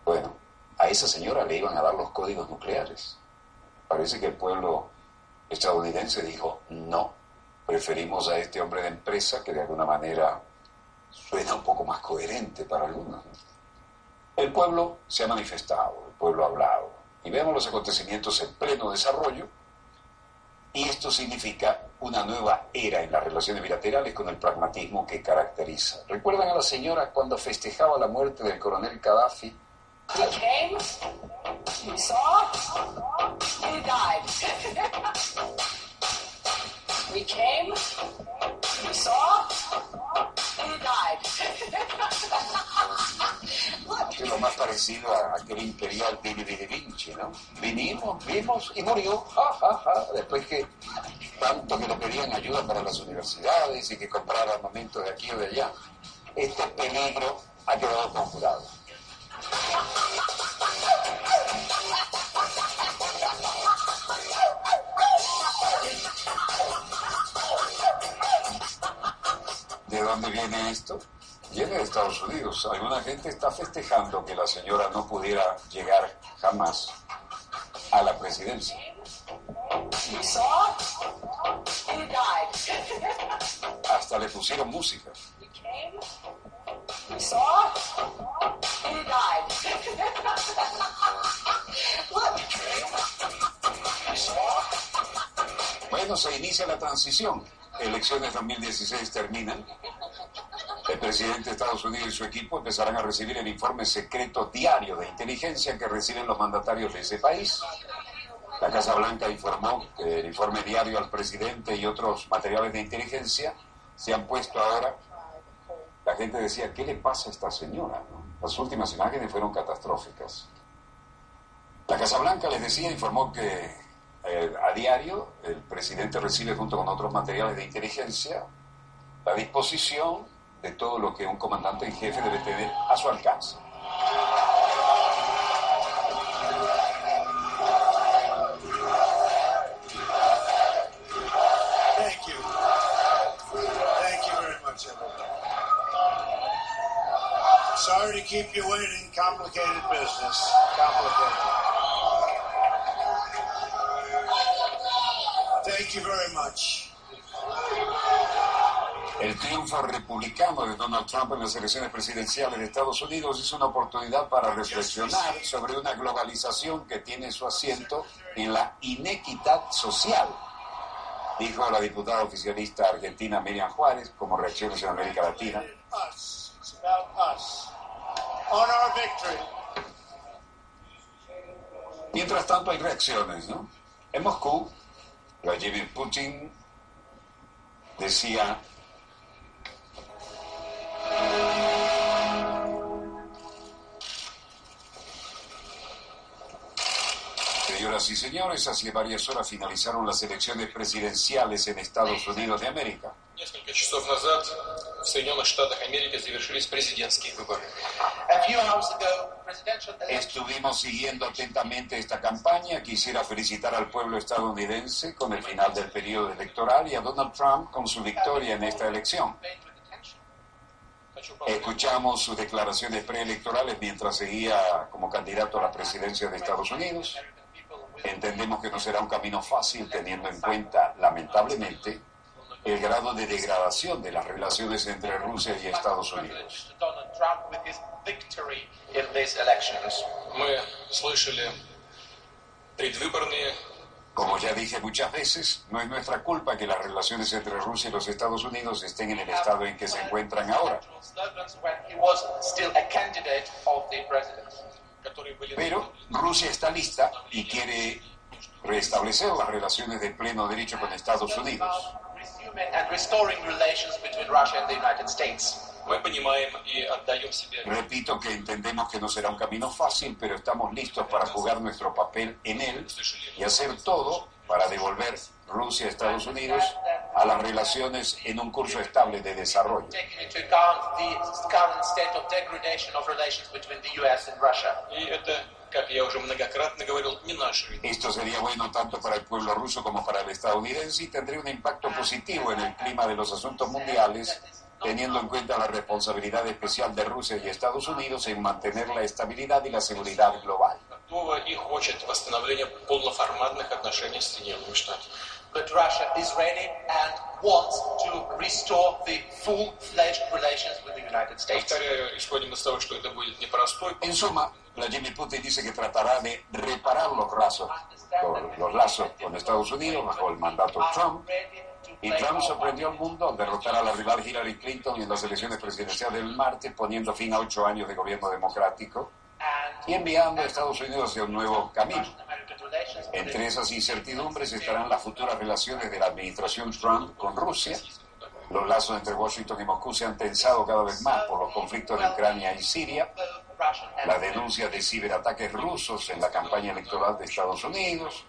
Bueno, a esa señora le iban a dar los códigos nucleares. Parece que el pueblo estadounidense dijo, no, preferimos a este hombre de empresa que de alguna manera suena un poco más coherente para algunos. El pueblo se ha manifestado, el pueblo ha hablado, y vemos los acontecimientos en pleno desarrollo, y esto significa una nueva era en las relaciones bilaterales con el pragmatismo que caracteriza. ¿Recuerdan a la señora cuando festejaba la muerte del coronel Gaddafi? You saw? You died. we came, we saw, you died. es lo más parecido a aquel imperial Billy Billy Vinci, ¿no? Vinimos, vimos y murió, ja, ja, ja, después que tanto que le pedían ayuda para las universidades y que comprara armamentos de aquí o de allá. Este peligro ha quedado conjurado. ¿De dónde viene esto? Viene de Estados Unidos. Alguna gente está festejando que la señora no pudiera llegar jamás a la presidencia. Hasta le pusieron música. Bueno, se inicia la transición. Elecciones 2016 terminan. El presidente de Estados Unidos y su equipo empezarán a recibir el informe secreto diario de inteligencia que reciben los mandatarios de ese país. La Casa Blanca informó que el informe diario al presidente y otros materiales de inteligencia se han puesto ahora. La gente decía, ¿qué le pasa a esta señora? Las últimas imágenes fueron catastróficas. La Casa Blanca, les decía, informó que eh, a diario el presidente recibe junto con otros materiales de inteligencia la disposición de todo lo que un comandante en jefe debe tener a su alcance. To keep you waiting. Complicated business. Complicated. Thank you very much. El triunfo republicano de Donald Trump en las elecciones presidenciales de Estados Unidos es una oportunidad para reflexionar sobre una globalización que tiene su asiento en la inequidad social, dijo la diputada oficialista argentina Miriam Juárez como reacciones en América Latina. It's about us. On our victory. Mientras tanto hay reacciones, ¿no? En Moscú, Vladimir Putin decía Señoras y señores, hace varias horas finalizaron las elecciones presidenciales en Estados Unidos de América. Estuvimos siguiendo atentamente esta campaña. Quisiera felicitar al pueblo estadounidense con el final del periodo electoral y a Donald Trump con su victoria en esta elección. Escuchamos sus declaraciones preelectorales mientras seguía como candidato a la presidencia de Estados Unidos. Entendemos que no será un camino fácil teniendo en cuenta, lamentablemente, el grado de degradación de las relaciones entre Rusia y Estados Unidos. Como ya dije muchas veces, no es nuestra culpa que las relaciones entre Rusia y los Estados Unidos estén en el estado en que se encuentran ahora. Pero Rusia está lista y quiere restablecer las relaciones de pleno derecho con Estados Unidos. Repito que entendemos que no será un camino fácil, pero estamos listos para jugar nuestro papel en él y hacer todo para devolver Rusia a Estados Unidos a las relaciones en un curso estable de desarrollo. taking into account the current state of degradation of relations between the US and Russia. И это, как я уже многократно говорил, не наша вина. Esto sería bueno tanto para el pueblo ruso como para el estadounidense y tendría un impacto positivo en el clima de los asuntos mundiales, teniendo en cuenta la responsabilidad especial de Rusia y Estados Unidos en mantener la estabilidad y la seguridad global. Готова и хочет восстановления полноформатных отношений с Соединенными Штатами. but Russia is ready and wants to restore the full-fledged relations with the United States. En suma, Vladimir Putin dice que tratará de reparar los, los lazos con Estados Unidos bajo el mandato de Trump. Y Trump sorprendió al mundo al derrotar a la rival Hillary Clinton en las elecciones presidenciales del martes, poniendo fin a ocho años de gobierno democrático y enviando a Estados Unidos hacia un nuevo camino. Entre esas incertidumbres estarán las futuras relaciones de la administración Trump con Rusia. Los lazos entre Washington y Moscú se han tensado cada vez más por los conflictos de Ucrania y Siria, la denuncia de ciberataques rusos en la campaña electoral de Estados Unidos.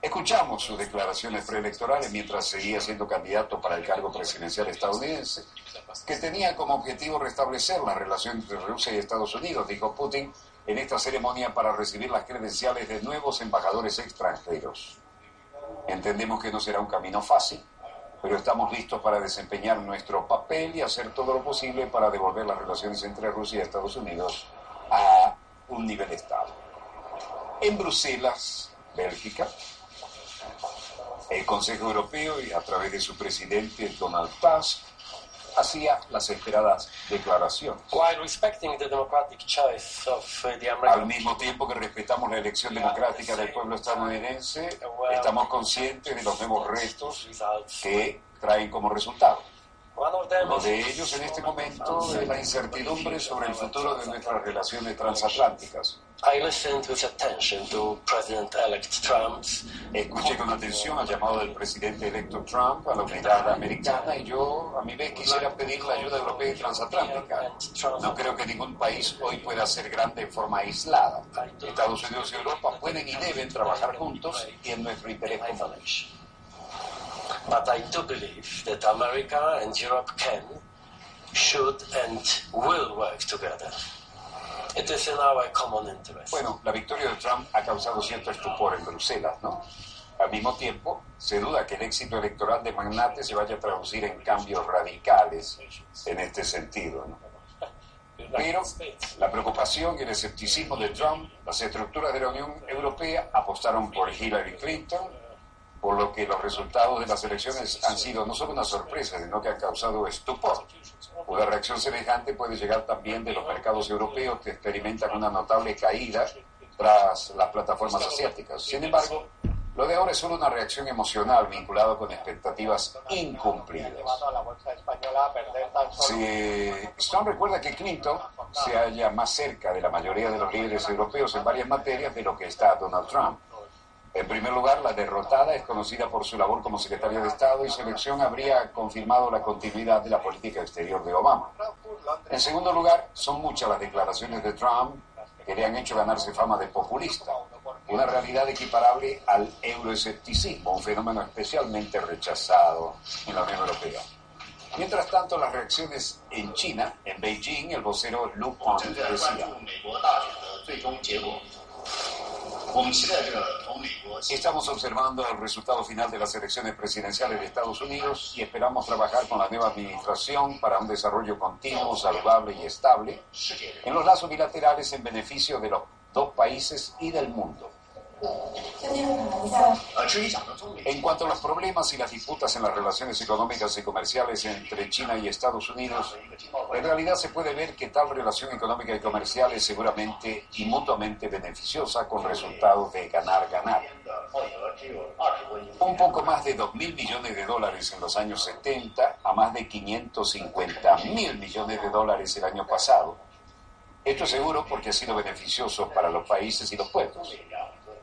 Escuchamos sus declaraciones preelectorales mientras seguía siendo candidato para el cargo presidencial estadounidense, que tenía como objetivo restablecer la relación entre Rusia y Estados Unidos, dijo Putin en esta ceremonia para recibir las credenciales de nuevos embajadores extranjeros. Entendemos que no será un camino fácil, pero estamos listos para desempeñar nuestro papel y hacer todo lo posible para devolver las relaciones entre Rusia y Estados Unidos a un nivel estable. En Bruselas, Bélgica, el Consejo Europeo y a través de su presidente Donald Tusk hacía las esperadas declaraciones. Uh, Al mismo tiempo que respetamos la elección democrática del pueblo estadounidense, estamos conscientes de los nuevos retos que traen como resultado. Uno de ellos en este momento es la incertidumbre sobre el futuro de nuestras relaciones transatlánticas. I listened with attention to President-elect Trump's Escuché con atención al llamado del presidente electo Trump a la unidad americana y yo a mi vez quisiera pedir la ayuda europea y transatlántica. No creo que ningún país hoy pueda ser grande en forma aislada. Estados Unidos y Europa pueden y deben trabajar juntos y en nuestro interés común. But I do believe that America and Europe can, should, and will work together. Bueno, la victoria de Trump ha causado cierto estupor en Bruselas, ¿no? Al mismo tiempo, se duda que el éxito electoral de Magnate se vaya a traducir en cambios radicales en este sentido, ¿no? Pero la preocupación y el escepticismo de Trump, las estructuras de la Unión Europea apostaron por Hillary Clinton, por lo que los resultados de las elecciones han sido no solo una sorpresa, sino que han causado estupor. Una reacción semejante puede llegar también de los mercados europeos que experimentan una notable caída tras las plataformas asiáticas. Sin embargo, lo de ahora es solo una reacción emocional vinculada con expectativas incumplidas. Si Stone recuerda que Clinton se halla más cerca de la mayoría de los líderes europeos en varias materias de lo que está Donald Trump. En primer lugar, la derrotada es conocida por su labor como secretaria de Estado y su elección habría confirmado la continuidad de la política exterior de Obama. En segundo lugar, son muchas las declaraciones de Trump que le han hecho ganarse fama de populista, una realidad equiparable al euroescepticismo, un fenómeno especialmente rechazado en la Unión Europea. Mientras tanto, las reacciones en China, en Beijing, el vocero Lu Quan decía, Estamos observando el resultado final de las elecciones presidenciales de Estados Unidos y esperamos trabajar con la nueva administración para un desarrollo continuo, saludable y estable en los lazos bilaterales en beneficio de los dos países y del mundo. En cuanto a los problemas y las disputas en las relaciones económicas y comerciales entre China y Estados Unidos, en realidad se puede ver que tal relación económica y comercial es seguramente y mutuamente beneficiosa con resultados de ganar-ganar. Un poco más de 2 mil millones de dólares en los años 70 a más de 550 mil millones de dólares el año pasado. Esto es seguro porque ha sido beneficioso para los países y los pueblos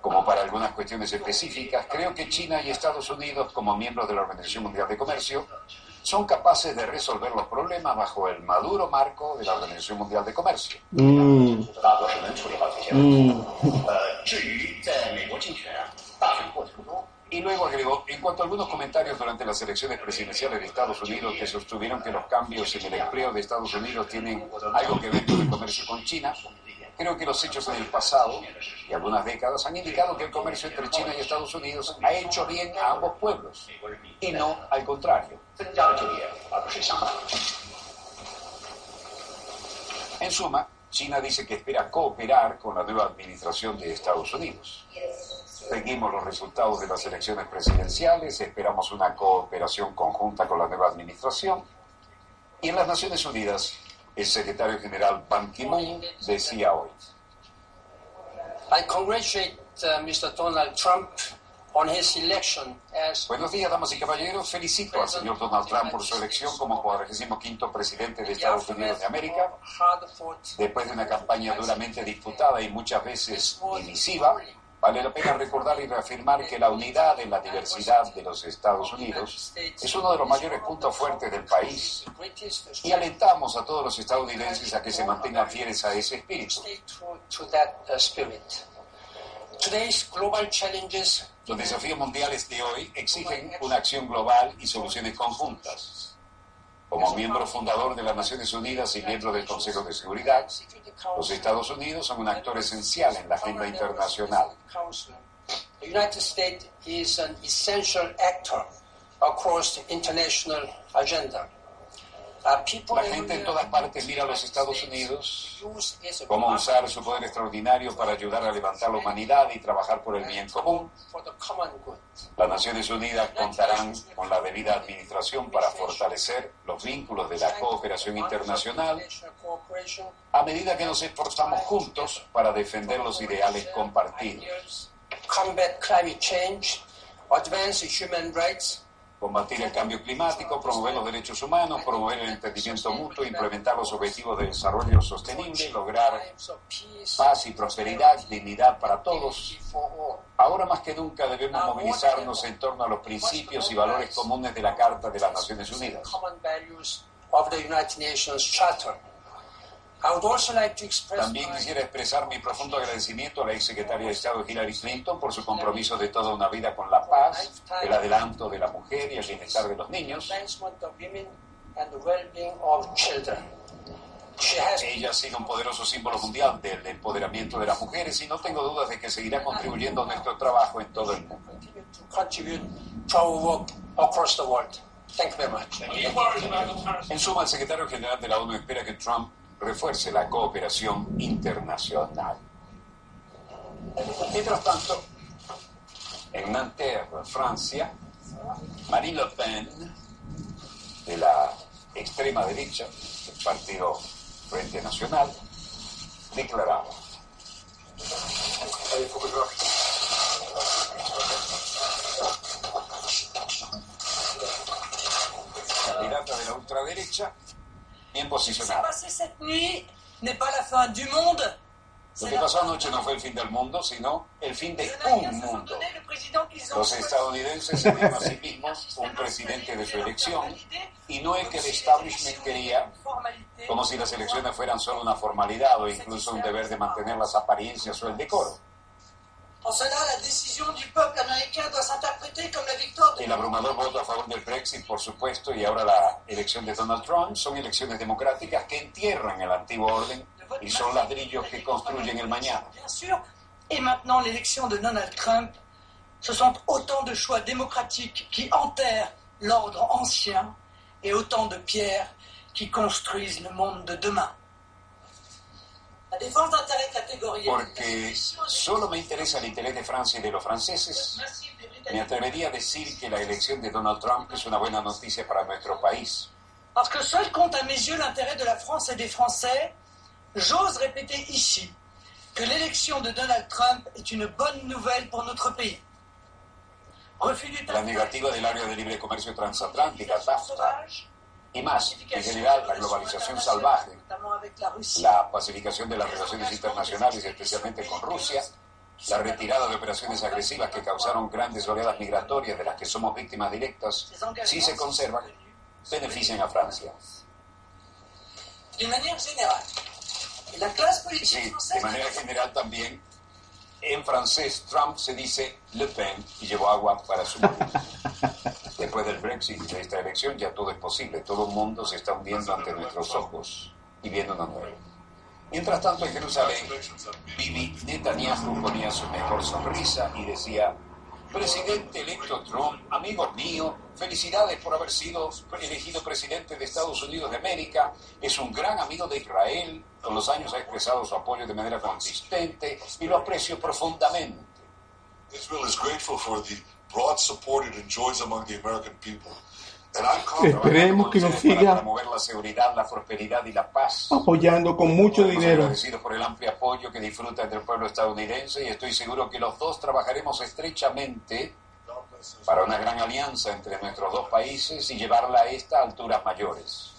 como para algunas cuestiones específicas, creo que China y Estados Unidos, como miembros de la Organización Mundial de Comercio, son capaces de resolver los problemas bajo el maduro marco de la Organización Mundial de Comercio. Mm. Mm. Y luego agregó, en cuanto a algunos comentarios durante las elecciones presidenciales de Estados Unidos que sostuvieron que los cambios en el empleo de Estados Unidos tienen algo que ver con el comercio con China, Creo que los hechos en el pasado y algunas décadas han indicado que el comercio entre China y Estados Unidos ha hecho bien a ambos pueblos y no al contrario. En suma, China dice que espera cooperar con la nueva administración de Estados Unidos. Seguimos los resultados de las elecciones presidenciales, esperamos una cooperación conjunta con la nueva administración y en las Naciones Unidas el secretario general Ban Ki-moon decía hoy. I congratulate uh, Mr. Donald Trump on his election as Buenos días, damas y caballeros. Felicito al señor Donald Trump por su elección como 45 presidente de Estados Unidos de América. Después de una campaña duramente disputada y muchas veces divisiva, Vale la pena recordar y reafirmar que la unidad en la diversidad de los Estados Unidos es uno de los mayores puntos fuertes del país y alentamos a todos los estadounidenses a que se mantengan fieles a ese espíritu. Los desafíos mundiales de hoy exigen una acción global y soluciones conjuntas. Como miembro fundador de las Naciones Unidas y miembro del Consejo de Seguridad, los Estados Unidos son un actor esencial en la agenda internacional. The United States is actor across the international agenda. La gente en todas partes mira a los Estados Unidos como usar su poder extraordinario para ayudar a levantar la humanidad y trabajar por el bien común. Las Naciones Unidas contarán con la debida administración para fortalecer los vínculos de la cooperación internacional a medida que nos esforzamos juntos para defender los ideales compartidos. Combatir el cambio climático, promover los derechos humanos, promover el entendimiento mutuo, implementar los objetivos de desarrollo sostenible, lograr paz y prosperidad, dignidad para todos. Ahora más que nunca debemos movilizarnos en torno a los principios y valores comunes de la Carta de las Naciones Unidas. También quisiera expresar mi profundo agradecimiento a la ex secretaria de Estado Hillary Clinton por su compromiso de toda una vida con la paz, el adelanto de la mujer y el bienestar de los niños. Ella ha sido un poderoso símbolo mundial del empoderamiento de las mujeres y no tengo dudas de que seguirá contribuyendo a nuestro trabajo en todo el mundo. En suma, el secretario general de la ONU espera que Trump refuerce la cooperación internacional. Mientras tanto, en Nanterre, Francia, Marine Le Pen, de la extrema derecha, del partido Frente Nacional, declaraba. Candidata de la ultraderecha bien posicionada. Lo que pasó anoche no fue el fin del mundo, sino el fin de un mundo. Los estadounidenses se dieron a sí <laughs> mismos un presidente de su elección y no es que el establishment quería, como si las elecciones fueran solo una formalidad o incluso un deber de mantener las apariencias o el decoro. El abrumador voto a favor del Brexit, por supuesto, y ahora la elección de Donald Trump son elecciones democráticas que entierran el antiguo orden y son ladrillos que construyen el mañana. Et maintenant l'élection de Donald Trump, ce sont autant de choix démocratiques qui enterrent l'ordre ancien et autant de pierres qui construisent le monde de demain. Porque solo me interesa el interés de Francia y de los franceses. Me atrevería a decir que la elección de Donald Trump es una buena noticia para nuestro país. Parce que seul compte à mes yeux l'intérêt de la France et des Français, j'ose répéter ici que l'élection de Donald Trump est une bonne nouvelle pour notre pays. La negativa del área de libre comercio transatlántica, TAFTA, y más, en general, la globalización salvaje, la pacificación de las relaciones internacionales, especialmente con Rusia, la retirada de operaciones agresivas que causaron grandes oleadas migratorias de las que somos víctimas directas, si se conservan, benefician a Francia. De manera general, la clase política Sí, de manera general también, en francés Trump se dice Le Pen y llevó agua para su. <laughs> Después del Brexit de esta elección ya todo es posible, todo el mundo se está hundiendo ante nuestros ojos y viendo una nueva. Mientras tanto, en Jerusalén, Bibi Netanyahu ponía su mejor sonrisa y decía, Presidente electo Trump, amigo mío, felicidades por haber sido elegido presidente de Estados Unidos de América. Es un gran amigo de Israel. Con los años ha expresado su apoyo de manera consistente y lo aprecio profundamente. Israel is grateful for the broad support it enjoys among the American people. Esperemos que nos siga promover la seguridad, la prosperidad y la paz. apoyando con mucho dinero. agradecidos por el amplio apoyo que disfruta del pueblo estadounidense y estoy seguro que los dos trabajaremos estrechamente para una gran alianza entre nuestros dos países y llevarla a esta a alturas mayores.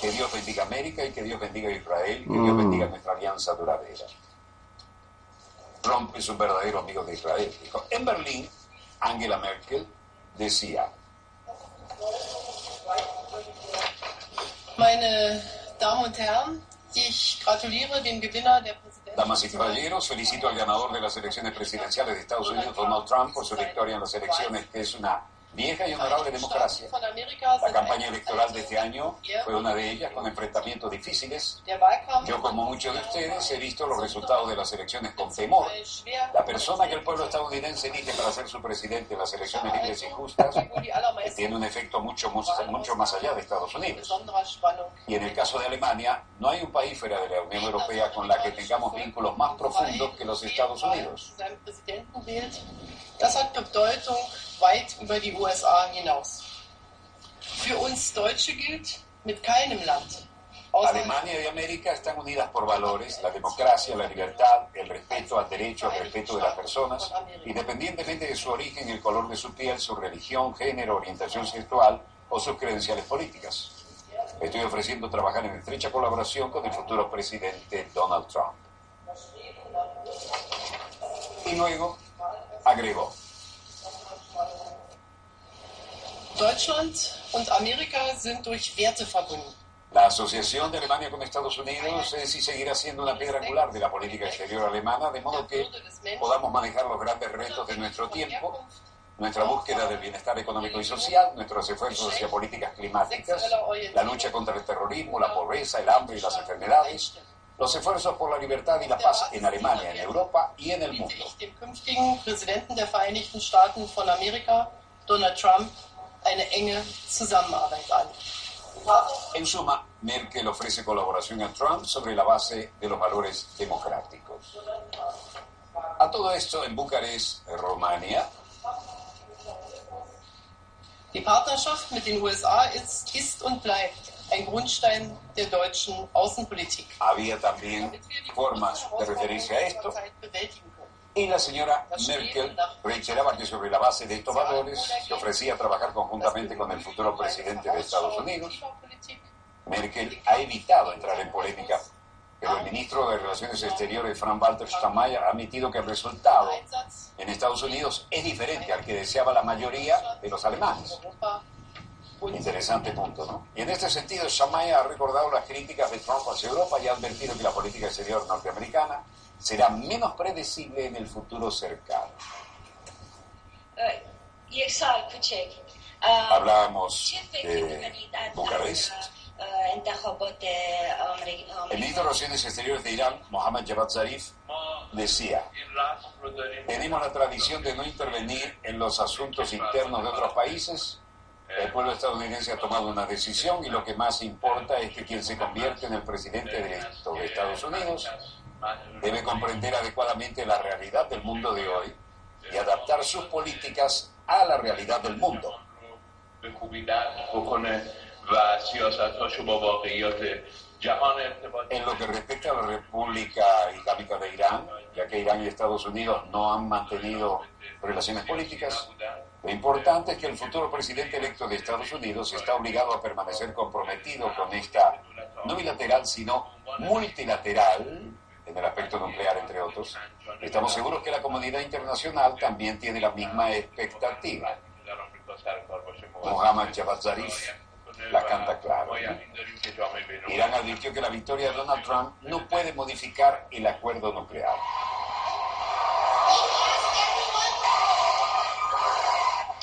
Que Dios bendiga América y que Dios bendiga Israel y que Dios Mm. bendiga nuestra alianza duradera. Trump es un verdadero amigo de Israel. dijo. En Berlín, Angela Merkel decía, Meine Damen und Herren, ich gratuliere dem Gewinner der Präsidentschaft. Damas y caballeros, felicito al ganador de las elecciones presidenciales de Estados Unidos, Donald Trump, por su victoria en las elecciones, que es una vieja y honorable democracia. La campaña electoral de este año fue una de ellas, con enfrentamientos difíciles. Yo, como muchos de ustedes, he visto los resultados de las elecciones con temor. La persona que el pueblo estadounidense elige para ser su presidente en las elecciones libres y justas que tiene un efecto mucho, mucho más allá de Estados Unidos. Y en el caso de Alemania, no hay un país fuera de la Unión Europea con la que tengamos vínculos más profundos que los Estados Unidos. Das hat Bedeutung weit über die USA hinaus. Für uns Deutsche gilt, mit keinem Land Alemania y América están unidas por valores, la democracia, la libertad, el respeto al derecho, el respeto de las personas, independientemente de su origen, el color de su piel, su religión, género, orientación sexual o sus credenciales políticas. Estoy ofreciendo trabajar en estrecha colaboración con el futuro presidente Donald Trump. Y luego agregó. Deutschland und Amerika sind durch Werte verbunden. La asociación de Alemania con Estados Unidos es y seguirá siendo una piedra angular de la política exterior alemana, de modo que podamos manejar los grandes retos de nuestro tiempo, nuestra búsqueda del bienestar económico y social, nuestros esfuerzos hacia políticas climáticas, la lucha contra el terrorismo, la pobreza, el hambre y las enfermedades, los esfuerzos por la libertad y la paz en Alemania, en Europa y en el mundo. En suma, Merkel ofrece colaboración a Trump sobre la base de los valores democráticos. A todo esto en Bucarest, Rumania, Die Partnerschaft mit den USA ist, ist und bleibt ein Grundstein der deutschen Außenpolitik. había también formas de referirse a esto. Y la señora Merkel reiteraba que sobre la base de estos valores se ofrecía trabajar conjuntamente con el futuro presidente de Estados Unidos. Merkel ha evitado entrar en polémica, pero el ministro de Relaciones Exteriores, Frank-Walter Steinmeier, ha admitido que el resultado en Estados Unidos es diferente al que deseaba la mayoría de los alemanes. Interesante punto, ¿no? Y en este sentido, Shamaya ha recordado las críticas de Trump hacia Europa y ha advertido que la política exterior norteamericana será menos predecible en el futuro cercano. Uh, Hablábamos de Bucarest. El ministro de Relaciones Exteriores de Irán, Mohammad Javad Zarif, decía, tenemos la tradición de no intervenir en los asuntos internos de otros países el pueblo estadounidense ha tomado una decisión y lo que más importa es que quien se convierte en el presidente de, de Estados Unidos debe comprender adecuadamente la realidad del mundo de hoy y adaptar sus políticas a la realidad del mundo. En lo que respecta a la República Islámica de Irán, ya que Irán y Estados Unidos no han mantenido relaciones políticas, lo importante es que el futuro presidente electo de Estados Unidos está obligado a permanecer comprometido con esta no bilateral, sino multilateral, en el aspecto nuclear, entre otros. Estamos seguros que la comunidad internacional también tiene la misma expectativa. Mohammad Javad Zarif la canta claro. Irán advirtió que la victoria de Donald Trump no puede modificar el acuerdo nuclear.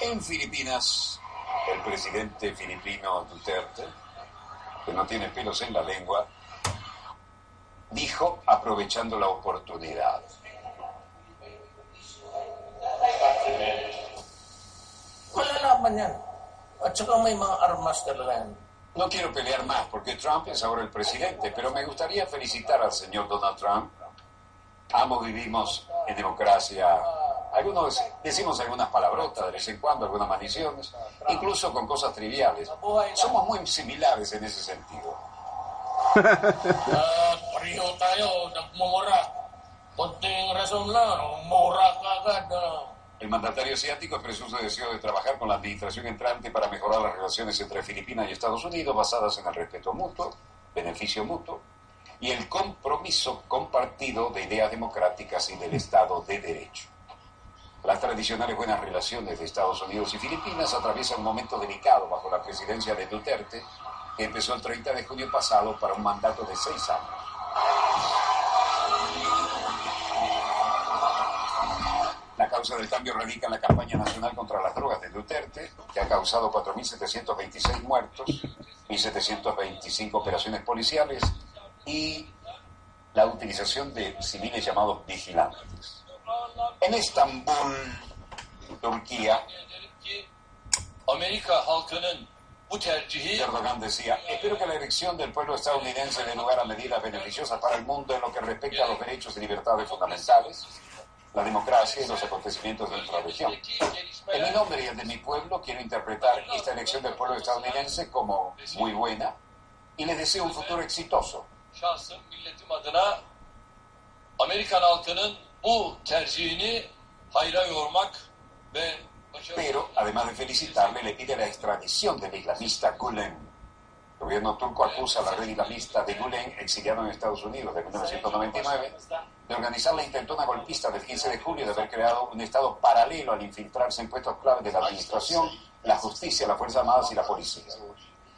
En Filipinas, el presidente filipino Duterte, que no tiene pelos en la lengua, dijo aprovechando la oportunidad. Malalaman yan. At saka may mga armas talaga yan. No quiero pelear más porque Trump es ahora el presidente, pero me gustaría felicitar al señor Donald Trump. Ambos vivimos en democracia. Algunos decimos algunas palabrotas de vez en cuando, algunas maldiciones, incluso con cosas triviales. Somos muy similares en ese sentido. <laughs> El mandatario asiático expresó su deseo de trabajar con la administración entrante para mejorar las relaciones entre Filipinas y Estados Unidos basadas en el respeto mutuo, beneficio mutuo y el compromiso compartido de ideas democráticas y del Estado de Derecho. Las tradicionales buenas relaciones de Estados Unidos y Filipinas atraviesan un momento delicado bajo la presidencia de Duterte, que empezó el 30 de junio pasado para un mandato de seis años. La causa del cambio radica en la campaña nacional contra las drogas de Duterte, que ha causado 4.726 muertos, 1.725 operaciones policiales y la utilización de civiles llamados vigilantes. En Estambul, Turquía, Erdogan decía, espero que la elección del pueblo estadounidense dé lugar a medidas beneficiosas para el mundo en lo que respecta a los derechos y libertades fundamentales, la democracia y los acontecimientos de nuestra región. En mi nombre y el de mi pueblo quiero interpretar esta elección del pueblo estadounidense como muy buena y les deseo un futuro exitoso. Amerikan halkının bu tercihini hayra Pero, además de felicitarle, le pide la extradición del islamista Gulen. El gobierno turco acusa a la red islamista de Gulen, exiliado en Estados Unidos de 1999, de organizar la intentona golpista del 15 de julio de haber creado un Estado paralelo al infiltrarse en puestos clave de la administración, la justicia, las Fuerzas Armadas y la policía.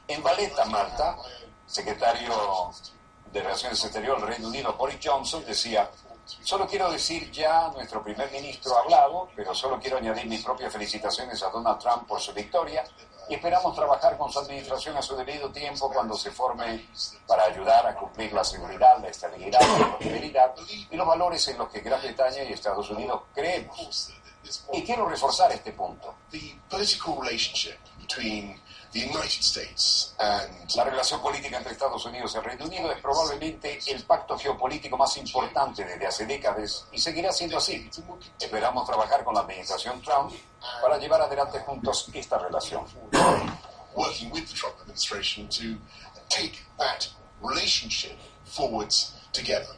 En Valetta, Malta, secretario de Relaciones Exteriores del Reino Unido, Boris Johnson, decía, solo quiero decir ya, nuestro primer ministro ha hablado, pero solo quiero añadir mis propias felicitaciones a Donald Trump por su victoria y esperamos trabajar con su administración a su debido tiempo cuando se forme para ayudar a cumplir la seguridad, la estabilidad, la prosperidad y los valores en los que Gran Bretaña y Estados Unidos creemos. Y quiero reforzar este punto. The political relationship between the United States and La relación política entre Estados Unidos y el Reino Unido es probablemente el pacto geopolítico más importante desde hace décadas y seguirá siendo así. Esperamos trabajar con la administración Trump para llevar adelante juntos esta relación. working with the Trump administration to take that relationship forwards together.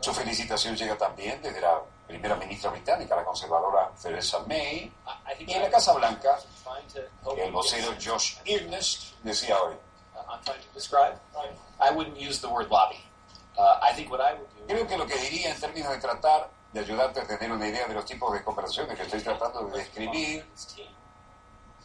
Su felicitación llega también desde la primera ministra británica, la conservadora Theresa May, y en la Casa Blanca, el vocero Josh Earnest decía hoy. Uh. Creo que lo que diría en términos de tratar de ayudarte a tener una idea de los tipos de conversaciones que estoy tratando de describir,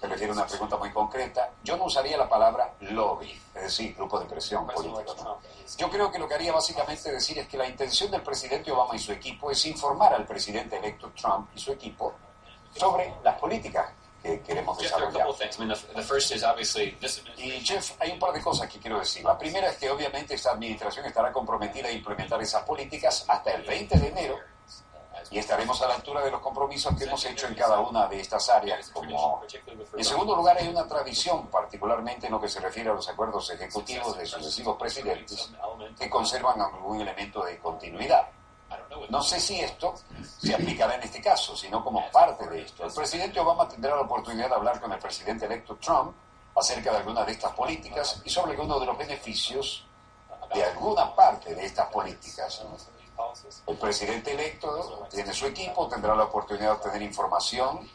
se refiere a una pregunta muy concreta, yo no usaría la palabra lobby, es decir, grupo de presión político. ¿no? Yo creo que lo que haría básicamente decir es que la intención del presidente Obama y su equipo es informar al presidente electo Trump y su equipo sobre las políticas que queremos desarrollar. Y Jeff, hay un par de cosas que quiero decir. La primera es que obviamente esta administración estará comprometida a implementar esas políticas hasta el 20 de enero y estaremos a la altura de los compromisos que hemos hecho en cada una de estas áreas. Como... En segundo lugar, hay una tradición, particularmente en lo que se refiere a los acuerdos ejecutivos de sucesivos presidentes, que conservan algún elemento de continuidad. No sé si esto se aplicará en este caso, sino como parte de esto. El presidente Obama tendrá la oportunidad de hablar con el presidente electo Trump acerca de algunas de estas políticas y sobre algunos de los beneficios de alguna parte de estas políticas. El presidente electo tiene su equipo, tendrá la oportunidad de obtener información.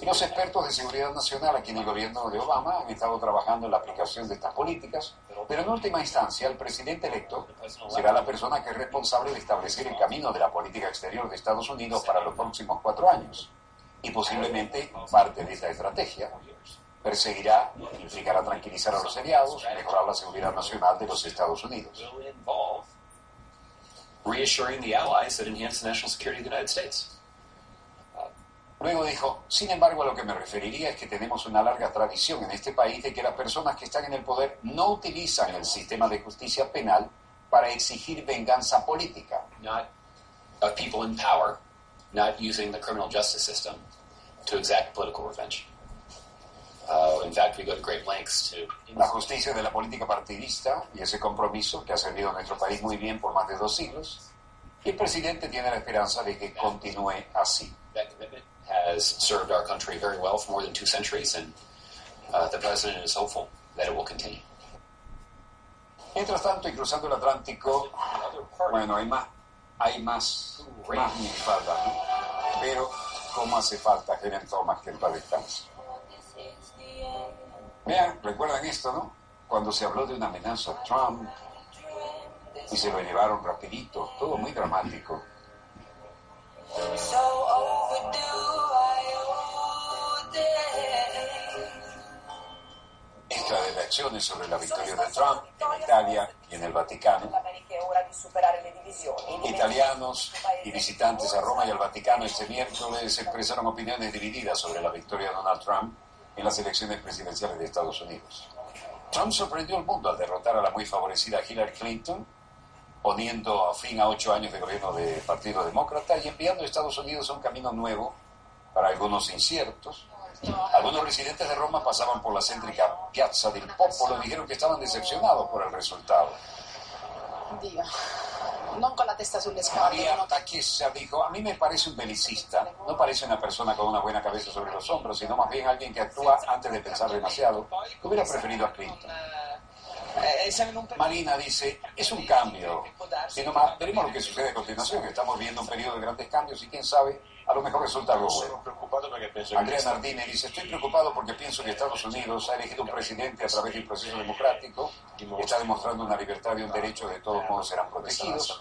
Y los expertos de seguridad nacional aquí en el gobierno de Obama han estado trabajando en la aplicación de estas políticas, pero en última instancia el presidente electo será la persona que es responsable de establecer el camino de la política exterior de Estados Unidos para los próximos cuatro años. Y posiblemente parte de esta estrategia. Perseguirá, implicará tranquilizar a los aliados, mejorar la seguridad nacional de los Estados Unidos. Reassuring the allies that enhance the national security of the United States. Luego dijo, sin embargo, a lo que me referiría es que tenemos una larga tradición en este país de que las personas que están en el poder no utilizan el sistema de justicia penal para exigir venganza política. Not of people in power, not using the criminal justice system to exact political revenge. La justicia de la política partidista y ese compromiso que ha servido a nuestro país muy bien por más de dos siglos, y el presidente tiene la esperanza de que continúe así. that commitment has served our country very well for more than two centuries, and uh, the president is hopeful that it will continue. Mientras tanto, y cruzando el Atlántico, bueno, hay más, hay más, más minifaldas, ¿no? Pero, ¿cómo hace falta Helen Thomas que en paz descanse? Vean, recuerdan esto, ¿no? Cuando se habló de una amenaza a Trump y se lo llevaron rapidito, todo muy dramático. Esta de reacciones sobre la victoria de Trump en Italia y en el Vaticano. Italianos y visitantes a Roma y al Vaticano este miércoles expresaron opiniones divididas sobre la victoria de Donald Trump en las elecciones presidenciales de Estados Unidos. Trump sorprendió al mundo al derrotar a la muy favorecida Hillary Clinton, poniendo fin a ocho años de gobierno del Partido Demócrata y enviando a Estados Unidos a un camino nuevo para algunos inciertos. Algunos residentes de Roma pasaban por la céntrica Piazza del Popolo y dijeron que estaban decepcionados por el resultado. Diga, non con la testa. María Taquesa dijo, a mí me parece un belicista, no parece una persona con una buena cabeza sobre los hombros, sino más bien alguien que actúa antes de pensar demasiado. Hubiera preferido a Clinton. Marina dice, es un cambio. Veremos lo que sucede a continuación. Estamos viendo un periodo de grandes cambios y quién sabe, a lo mejor resulta algo bueno. Andrea Nardini dice, estoy preocupado porque pienso que Estados Unidos ha elegido un presidente a través de un proceso democrático está demostrando una libertad y un derecho de todos modos serán protegidos.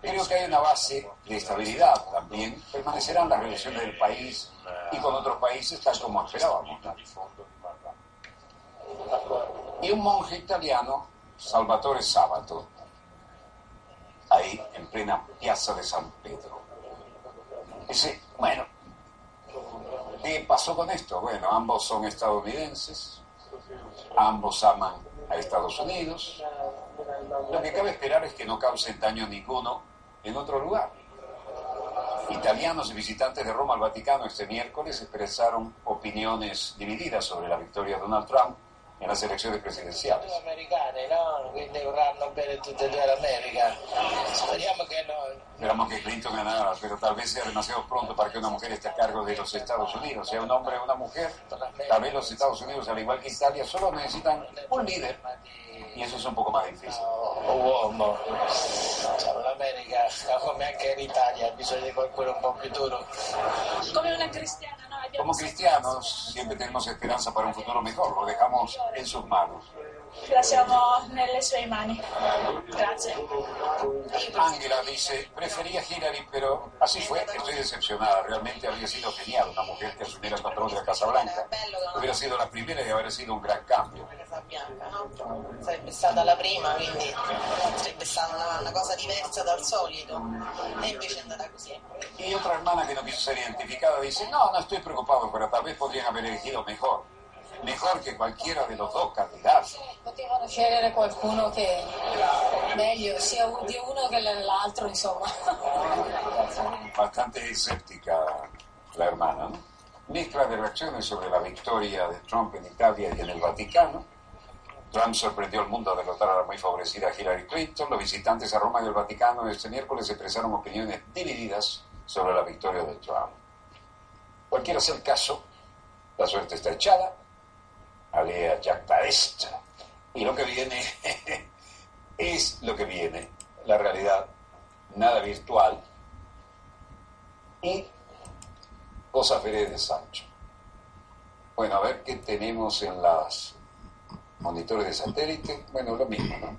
Creo que hay una base de estabilidad también. Permanecerán las relaciones del país y con otros países tal como esperábamos. ¿no? Y un monje italiano, Salvatore Sabato, ahí en plena piazza de San Pedro. Dice, bueno, ¿qué pasó con esto? Bueno, ambos son estadounidenses, ambos aman a Estados Unidos. Lo que cabe esperar es que no causen daño ninguno en otro lugar. Italianos y visitantes de Roma al Vaticano este miércoles expresaron opiniones divididas sobre la victoria de Donald Trump en las elecciones presidenciales. No? Quindi vorranno bene tutte e due l'America. Speriamo che no. Esperamos que Clinton ganara, pero tal vez sea demasiado pronto para que una mujer esté a cargo de los Estados Unidos, sea un hombre o una mujer. Tal vez los Estados Unidos, al igual que Italia, solo necesitan un líder y eso es un poco más difícil. uomo. Diciamo, L'America, come anche in Italia, ha bisogno di qualcuno un po' più duro. Come una cristiana, no? Como cristianos siempre tenemos esperanza para un futuro mejor, lo dejamos en sus manos. Lasciamo nelle sue mani. Grazie. Angela dice, prefería Hillary, pero así fue, estoy decepcionada, realmente habría sido genial una mujer que asumiera el control de la Casa Blanca. Hubiera sido la primera y habría sido un gran cambio. Casa Bianca, no? Sarebbe stata la prima, quindi sarebbe stata una, una cosa diversa dal solito. E invece è andata così. Y otra hermana que no quiso ser identificada dice, no, no estoy preocupado, pero tal vez podrían haber elegido mejor. Mejor que cualquiera de los dos candidatos. Potevano scegliere qualcuno che meglio, sia di uno che dell'altro, insomma. <laughs> Bastante escéptica la hermana, ¿no? Mezcla de reacciones sobre la victoria de Trump en Italia y en el Vaticano. Trump sorprendió al mundo al derrotar a la muy favorecida Hillary Clinton. Los visitantes a Roma y al Vaticano este miércoles expresaron opiniones divididas sobre la victoria de Trump. Cualquiera sea el caso, la suerte está echada. Alea jacta est. Y lo que viene <laughs> es lo que viene. La realidad, nada virtual. Y cosas veredes de Sancho. Bueno, a ver qué tenemos en las monitores de satélite. Bueno, lo mismo, ¿no?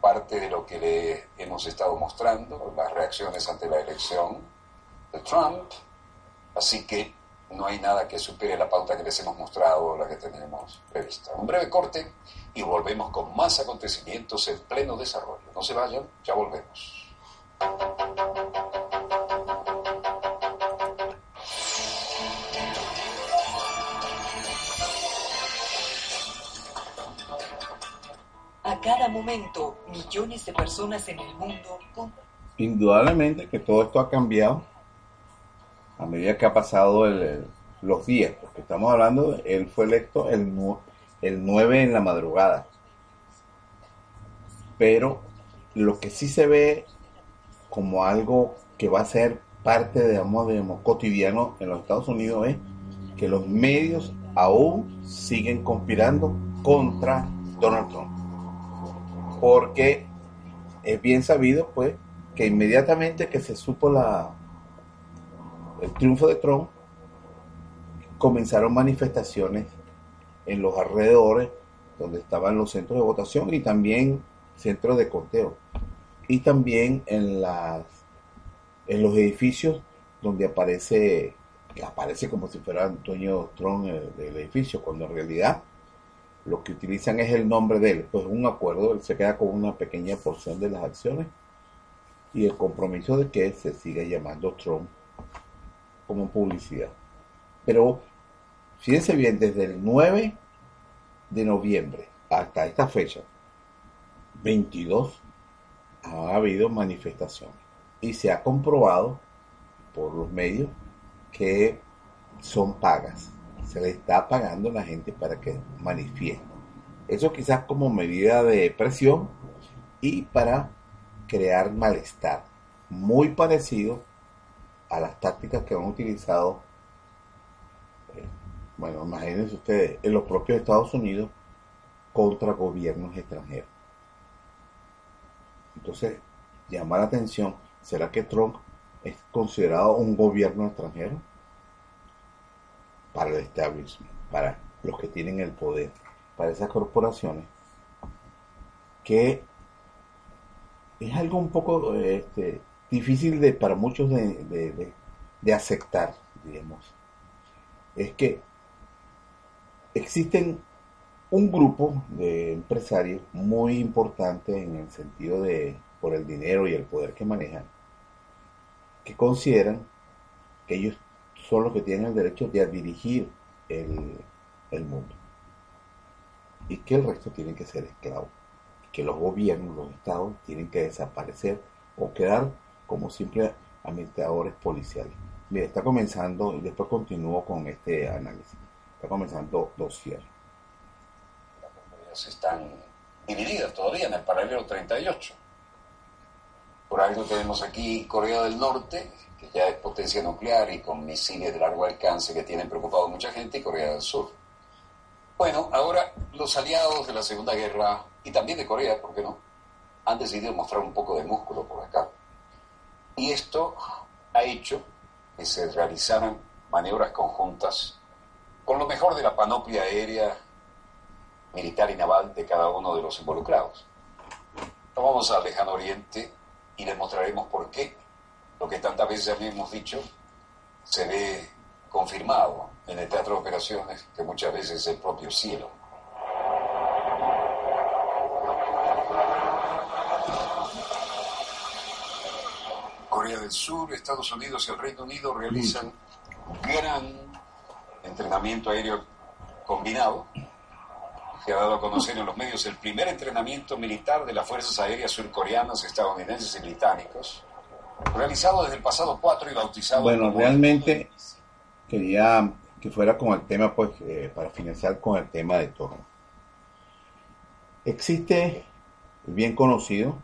Parte de lo que le hemos estado mostrando, las reacciones ante la elección de Trump. Así que no hay nada que supere la pauta que les hemos mostrado o la que tenemos prevista. Un breve corte y volvemos con más acontecimientos en pleno desarrollo. No se vayan, ya volvemos. A cada momento, millones de personas en el mundo Indudablemente que todo esto ha cambiado a medida que ha pasado los días, porque estamos hablando, él fue electo el 9 en la madrugada. Pero lo que sí se ve como algo que va a ser parte, digamos, digamos, cotidiano en los Estados Unidos es que los medios aún siguen conspirando contra Donald Trump. Porque es bien sabido, pues, que inmediatamente que se supo la el triunfo de Trump, comenzaron manifestaciones en los alrededores donde estaban los centros de votación y también centros de conteo. Y también en las en los edificios donde aparece aparece como si fuera Antonio Trump eh, del edificio, cuando en realidad lo que utilizan es el nombre de él, pues un acuerdo, él se queda con una pequeña porción de las acciones y el compromiso de que se siga llamando Trump como publicidad. Pero fíjense bien, desde el 9 de noviembre hasta esta fecha, 22, ha habido manifestaciones y se ha comprobado por los medios que son pagas. Se le está pagando a la gente para que manifieste. Eso quizás como medida de presión y para crear malestar. Muy parecido a las tácticas que han utilizado, eh, bueno, imagínense ustedes, en los propios Estados Unidos contra gobiernos extranjeros. Entonces, llama la atención, ¿será que Trump es considerado un gobierno extranjero? Para el establishment, para los que tienen el poder, para esas corporaciones, que es algo un poco este, difícil de, para muchos de, de aceptar, digamos. Es que existen un grupo de empresarios muy importante en el sentido de por el dinero y el poder que manejan, que consideran que ellos son los que tienen el derecho de dirigir el, el mundo y que el resto tienen que ser esclavos, que los gobiernos, los estados tienen que desaparecer o quedar como simples administradores policiales. Mira, está comenzando, y después continúo con este análisis, está comenzando dos cierres están divididas todavía en el paralelo 38. Por algo tenemos aquí Corea del Norte, que ya es potencia nuclear y con misiles de largo alcance que tienen preocupado a mucha gente, y Corea del Sur. Bueno, ahora los aliados de la Segunda Guerra, y también de Corea, ¿por qué no?, han decidido mostrar un poco de músculo por acá. Y esto ha hecho que se realizaran maniobras conjuntas con lo mejor de la panoplia aérea militar y naval de cada uno de los involucrados. vamos al lejano oriente y les mostraremos por qué lo que tantas veces hemos dicho se ve confirmado en el teatro de operaciones, que muchas veces es el propio cielo. Corea del Sur, Estados Unidos y el Reino Unido realizan gran entrenamiento aéreo combinado que ha dado a conocer en los medios el primer entrenamiento militar de las Fuerzas Aéreas surcoreanas, estadounidenses y británicos, realizado desde el pasado 4 y bautizado. Bueno, realmente quería que fuera con el tema, pues, eh, para finalizar con el tema de todo. Existe, bien conocido,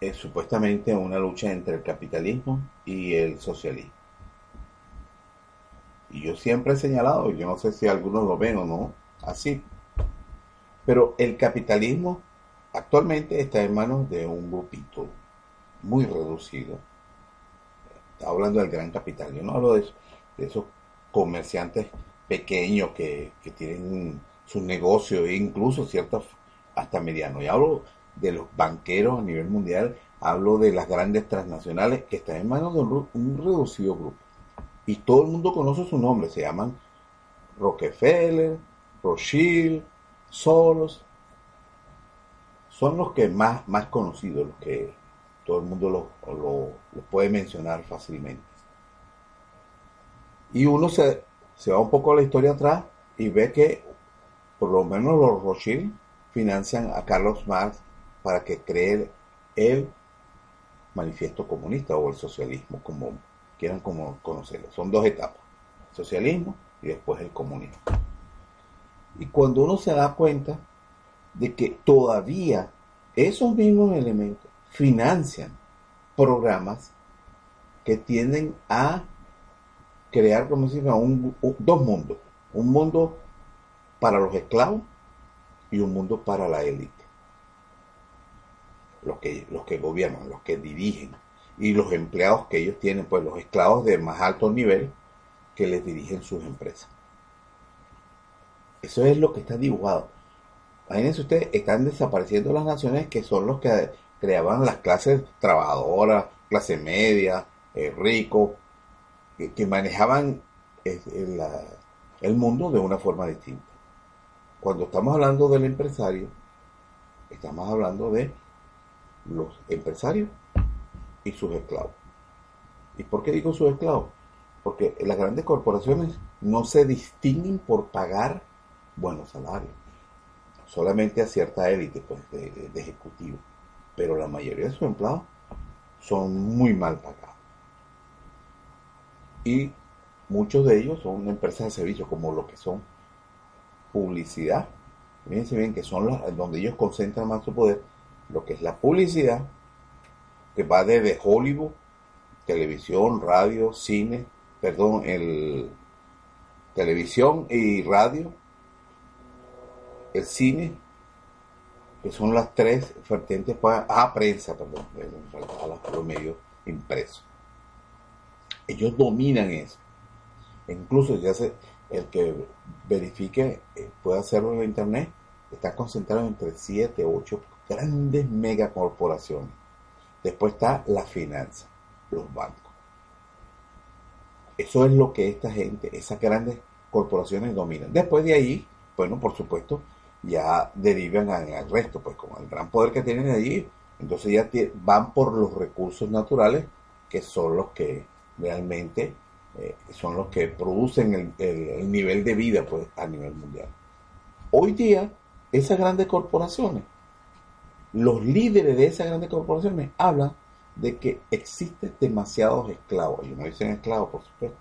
es supuestamente una lucha entre el capitalismo y el socialismo. Y yo siempre he señalado, yo no sé si algunos lo ven o no, así, pero el capitalismo actualmente está en manos de un grupito muy reducido. Hablando del gran capital. Yo no hablo de, esos comerciantes pequeños que, tienen sus negocios, e incluso ciertos hasta medianos. Hablo de los banqueros a nivel mundial, hablo de las grandes transnacionales que están en manos de un, un reducido grupo. Y todo el mundo conoce su nombre, se llaman Rockefeller, Rothschild, solos, son los que más, más conocidos, los que todo el mundo lo, lo, puede mencionar fácilmente. Y uno se, se va un poco a la historia atrás y ve que por lo menos los Rothschild financian a Carlos Marx para que cree el manifiesto comunista o el socialismo, como quieran como conocerlo. Son dos etapas, socialismo y después el comunismo. Y cuando uno se da cuenta de que todavía esos mismos elementos financian programas que tienden a crear, como se un, dos mundos. Un mundo para los esclavos y un mundo para la élite. Los que, los que gobiernan, los que dirigen. Y los empleados que ellos tienen, pues los esclavos de más alto nivel que les dirigen sus empresas. Eso es lo que está dibujado. Imagínense ustedes, están desapareciendo las naciones que son los que creaban las clases trabajadoras, clase media, eh, rico, que, manejaban el, mundo de una forma distinta. cuando estamos hablando del empresario, estamos hablando de los empresarios y sus esclavos. ¿Y por qué digo sus esclavos? Porque las grandes corporaciones no se distinguen por pagar buenos salarios, solamente a cierta élite pues, de, ejecutivos, pero la mayoría de sus empleados son muy mal pagados. Y muchos de ellos son empresas de servicios, como lo que son publicidad. Fíjense bien que son las donde ellos concentran más su poder, lo que es la publicidad, que va desde Hollywood, televisión, radio, cine, perdón, el televisión y radio, el cine, que son las tres vertientes para, ah, prensa, perdón, la- los medios impresos. Ellos dominan eso. Incluso ya se, el que verifique eh, puede hacerlo en internet, está concentrado entre 7, 8 grandes megacorporaciones. Después está la finanza, los bancos. Eso es lo que esta gente, esas grandes corporaciones dominan. Después de ahí, bueno, por supuesto, ya derivan al resto, pues con el gran poder que tienen allí, entonces ya van por los recursos naturales, que son los que realmente eh, son los que producen el, el- el nivel de vida pues, a nivel mundial. Hoy día, esas grandes corporaciones, los líderes de esas grandes corporaciones hablan de que existen demasiados esclavos. Ellos no dicen esclavos, por supuesto.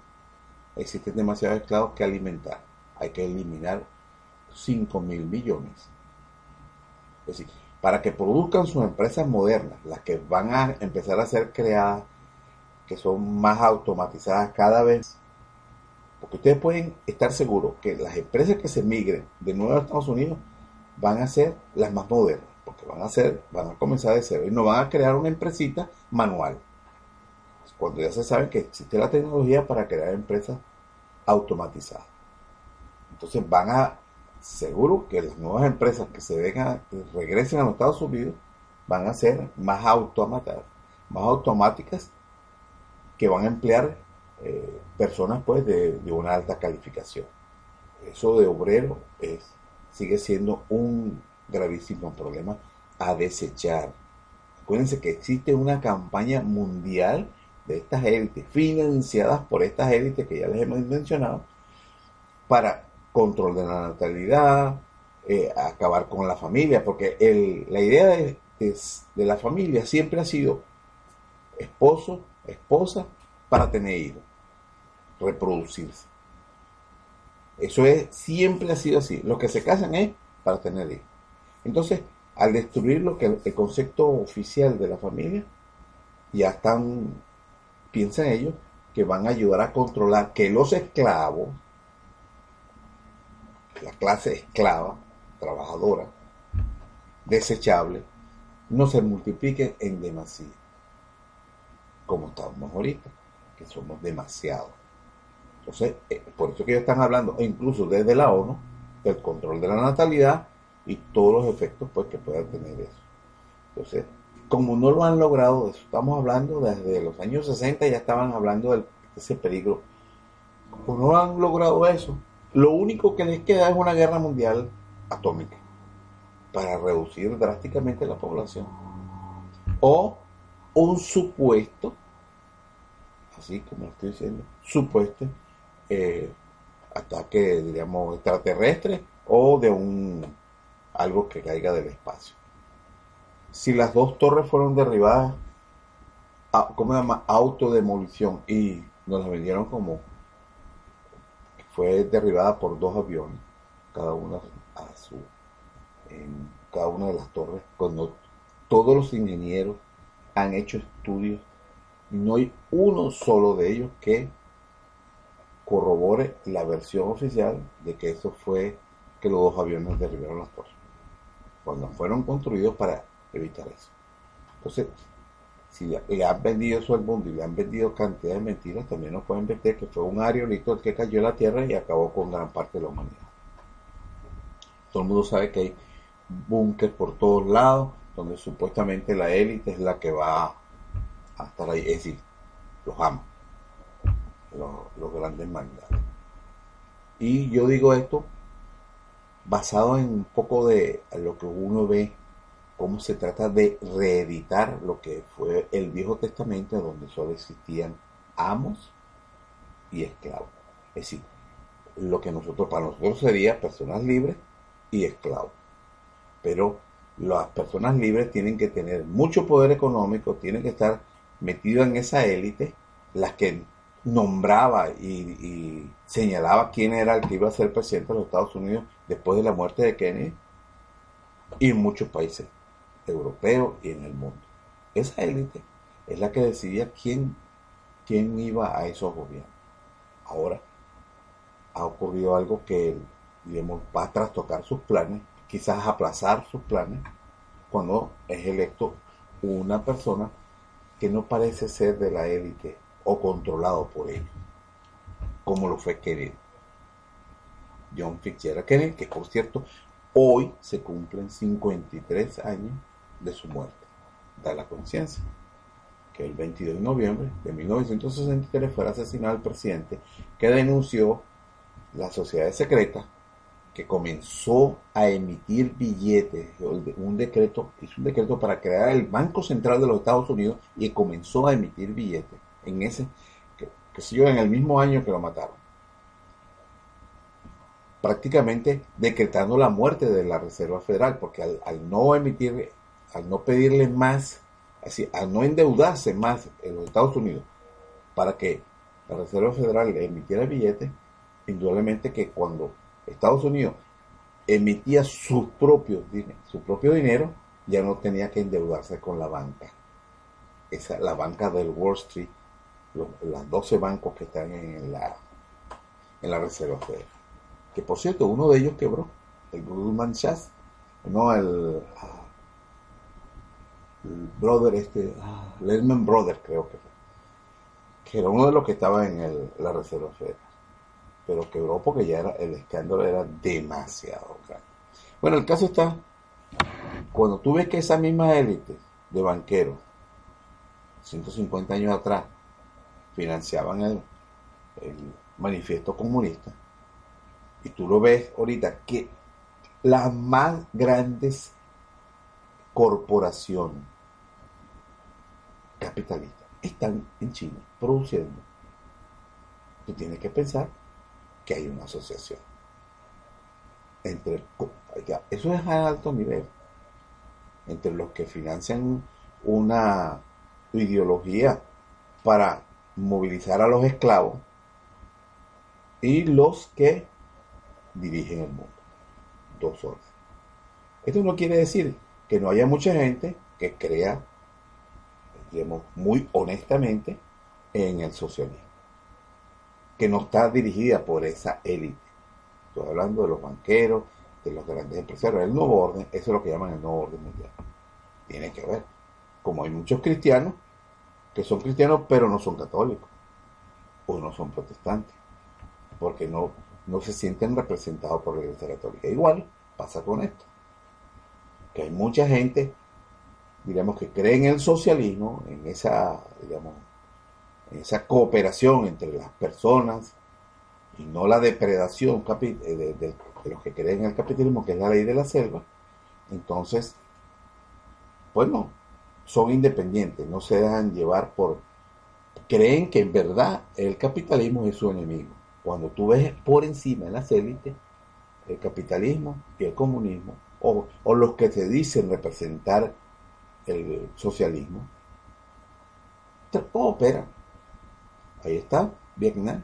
Existen demasiados esclavos que alimentar. Hay que eliminar 5 mil millones. Es decir, para que produzcan sus empresas modernas, las que van a empezar a ser creadas, que son más automatizadas cada vez. Porque ustedes pueden estar seguros que las empresas que se migren de nuevo a Estados Unidos van a ser las más modernas, van a ser, van a comenzar de cero y no van a crear una empresita manual. Cuando ya se sabe que existe la tecnología para crear empresas automatizadas. Entonces van a, seguro que las nuevas empresas que se vengan, regresen a los Estados Unidos, van a ser más automatadas, más automáticas, que van a emplear eh, personas pues de, de una alta calificación. Eso de obrero es, sigue siendo un gravísimo problema a desechar. Acuérdense que existe una campaña mundial de estas élites, financiadas por estas élites que ya les hemos mencionado, para control de la natalidad, eh, acabar con la familia, porque la idea de, de- de la familia siempre ha sido esposo, esposa, para tener hijos, reproducirse. Eso es, siempre ha sido así. Los que se casan es para tener hijos. Entonces, al destruir lo que el concepto oficial de la familia, ya están, piensan ellos, que van a ayudar a controlar que los esclavos, la clase esclava, trabajadora, desechable, no se multipliquen en demasía, como estamos ahorita, que somos demasiados. Entonces, eh, por eso que ellos están hablando, e incluso desde la ONU, del control de la natalidad y todos los efectos pues, que pueda tener eso. Entonces, como no lo han logrado, estamos hablando desde los años 60, ya estaban hablando de ese peligro. Como no han logrado eso, lo único que les queda es una guerra mundial atómica para reducir drásticamente la población. O un supuesto, así como estoy diciendo, supuesto eh, ataque, diríamos, extraterrestre o de un algo que caiga del espacio. Si las dos torres fueron derribadas, ¿cómo se llama? Autodemolición y nos las vendieron como fue derribada por dos aviones, cada una a su en cada una de las torres, cuando todos los ingenieros han hecho estudios y no hay uno solo de ellos que corrobore la versión oficial de que eso fue que los dos aviones derribaron las torres, cuando fueron construidos para evitar eso. Entonces, si le- le han vendido al mundo y le han vendido cantidad de mentiras, también nos pueden vender que fue un aerolito el que cayó la Tierra y acabó con gran parte de la humanidad. Todo el mundo sabe que hay búnker por todos lados, donde supuestamente la élite es la que va a estar ahí, es decir, los amos, los, los grandes magnates. Y yo digo esto basado en un poco de lo que uno ve, cómo se trata de reeditar lo que fue el Viejo Testamento, donde solo existían amos y esclavos. Es decir, lo que nosotros, para nosotros sería personas libres y esclavos. Pero las personas libres tienen que tener mucho poder económico, tienen que estar metidos en esa élite, las que nombraba y, señalaba quién era el que iba a ser presidente de los Estados Unidos después de la muerte de Kennedy y en muchos países europeos y en el mundo. Esa élite es la que decidía quién, quién iba a esos gobiernos. Ahora ha ocurrido algo que digamos, va a trastocar sus planes, quizás aplazar sus planes, cuando es electo una persona que no parece ser de la élite o controlado por ellos, como lo fue Kennedy. John Fitzgerald Kennedy, que por cierto, hoy se cumplen 53 años de su muerte. Da la conciencia que el 22 de noviembre de 1963 fue asesinado el presidente que denunció la sociedad secreta que comenzó a emitir billetes, un decreto, hizo un decreto para crear el Banco Central de los Estados Unidos y comenzó a emitir billetes en ese, que, que en el mismo año que lo mataron. Prácticamente decretando la muerte de la Reserva Federal, porque al, no emitir, al no pedirle más, así, al no endeudarse más en los Estados Unidos para que la Reserva Federal emitiera billetes, indudablemente que cuando Estados Unidos emitía su propio, su propio dinero, ya no tenía que endeudarse con la banca. Esa, la banca del Wall Street los, 12 bancos que están en la, en la Reserva Federal. Que por cierto, uno de ellos quebró, el Goldman Sachs, no el, el brother este, ah, Lehman Brothers creo que fue, que era uno de los que estaba en el, la Reserva Federal. Pero quebró porque ya era, el escándalo era demasiado grande. Bueno, el caso está, cuando tú ves que esa misma élite de banqueros, 150 años atrás, financiaban el, manifiesto comunista. Y tú lo ves ahorita que las más grandes corporaciones capitalistas están en China produciendo. Tú tienes que pensar que hay una asociación entre eso es a alto nivel entre los que financian una ideología para movilizar a los esclavos y los que dirigen el mundo. Dos horas. Esto no quiere decir que no haya mucha gente que crea, digamos, muy honestamente en el socialismo, que no está dirigida por esa élite. Estoy hablando de los banqueros, de los grandes empresarios, el nuevo orden, eso es lo que llaman el nuevo orden mundial. Tiene que ver. Como hay muchos cristianos, que son cristianos pero no son católicos o no son protestantes, porque no, no se sienten representados por la Iglesia Católica. Igual pasa con esto, que hay mucha gente, digamos, que cree en el socialismo, en esa, digamos, en esa cooperación entre las personas y no la depredación eh, de, de los que creen en el capitalismo, que es la ley de la selva. Entonces, bueno, son independientes, no se dejan llevar por... Creen que en verdad el capitalismo es su enemigo. Cuando tú ves por encima en las élites el capitalismo y el comunismo, o, los que te dicen representar el socialismo, operan. Ahí está Vietnam,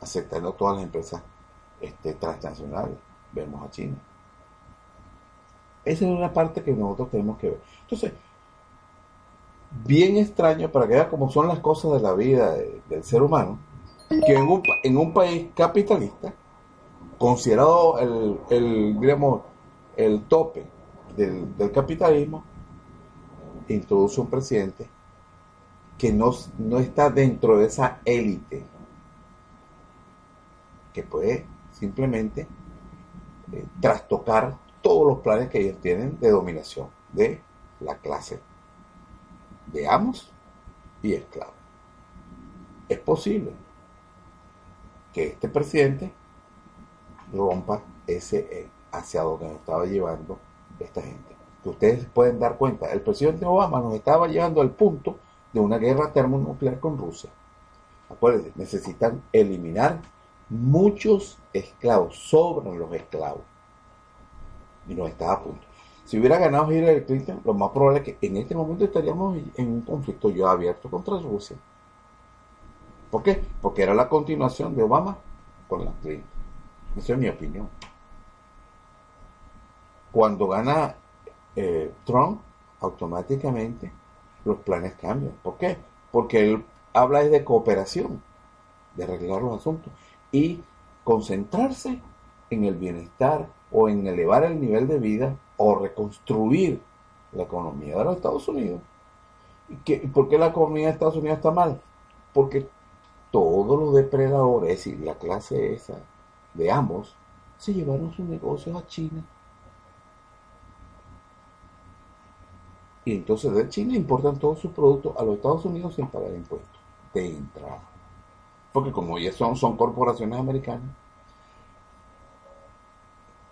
aceptando todas las empresas este, transnacionales. Vemos a China. Esa es una parte que nosotros tenemos que ver. Entonces, bien extraño para que vea cómo son las cosas de la vida del ser humano, que en un, en un país capitalista, considerado el, el, digamos, el tope del, capitalismo, introduce un presidente que no, no está dentro de esa élite, que puede simplemente eh, trastocar todos los planes que ellos tienen de dominación de la clase de amos y esclavos. Es posible que este presidente rompa ese, hacia donde nos estaba llevando esta gente. Que ustedes pueden dar cuenta, el presidente Obama nos estaba llevando al punto de una guerra termonuclear con Rusia. Acuérdense, necesitan eliminar muchos esclavos, sobran los esclavos. Y nos estaba a punto. Si hubiera ganado Hillary Clinton, lo más probable es que en este momento estaríamos en un conflicto ya abierto contra Rusia. ¿Por qué? Porque era la continuación de Obama con la Clinton. Esa es mi opinión. Cuando gana eh, Trump, automáticamente los planes cambian. ¿Por qué? Porque él habla de cooperación, de arreglar los asuntos y concentrarse en el bienestar o en elevar el nivel de vida o reconstruir la economía de los Estados Unidos. ¿Y por qué la economía de Estados Unidos está mal? Porque todos los depredadores, es decir, la clase esa de ambos, se llevaron sus negocios a China. Y entonces de China importan todos sus productos a los Estados Unidos sin pagar impuestos de entrada. Porque como ya son, son corporaciones americanas,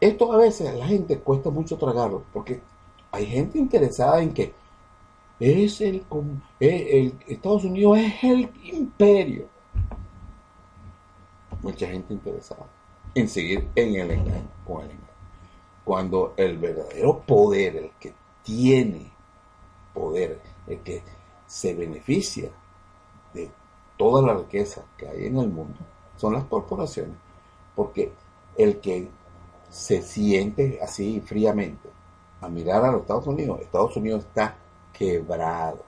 esto a veces la gente cuesta mucho tragarlo, porque hay gente interesada en que es el Estados Unidos es el imperio. Mucha gente interesada en seguir en el engaño, con el engaño. Cuando el verdadero poder, el que tiene poder, el que se beneficia de toda la riqueza que hay en el mundo, son las corporaciones. Porque el que se siente así fríamente a mirar a los Estados Unidos, Estados Unidos está quebrado.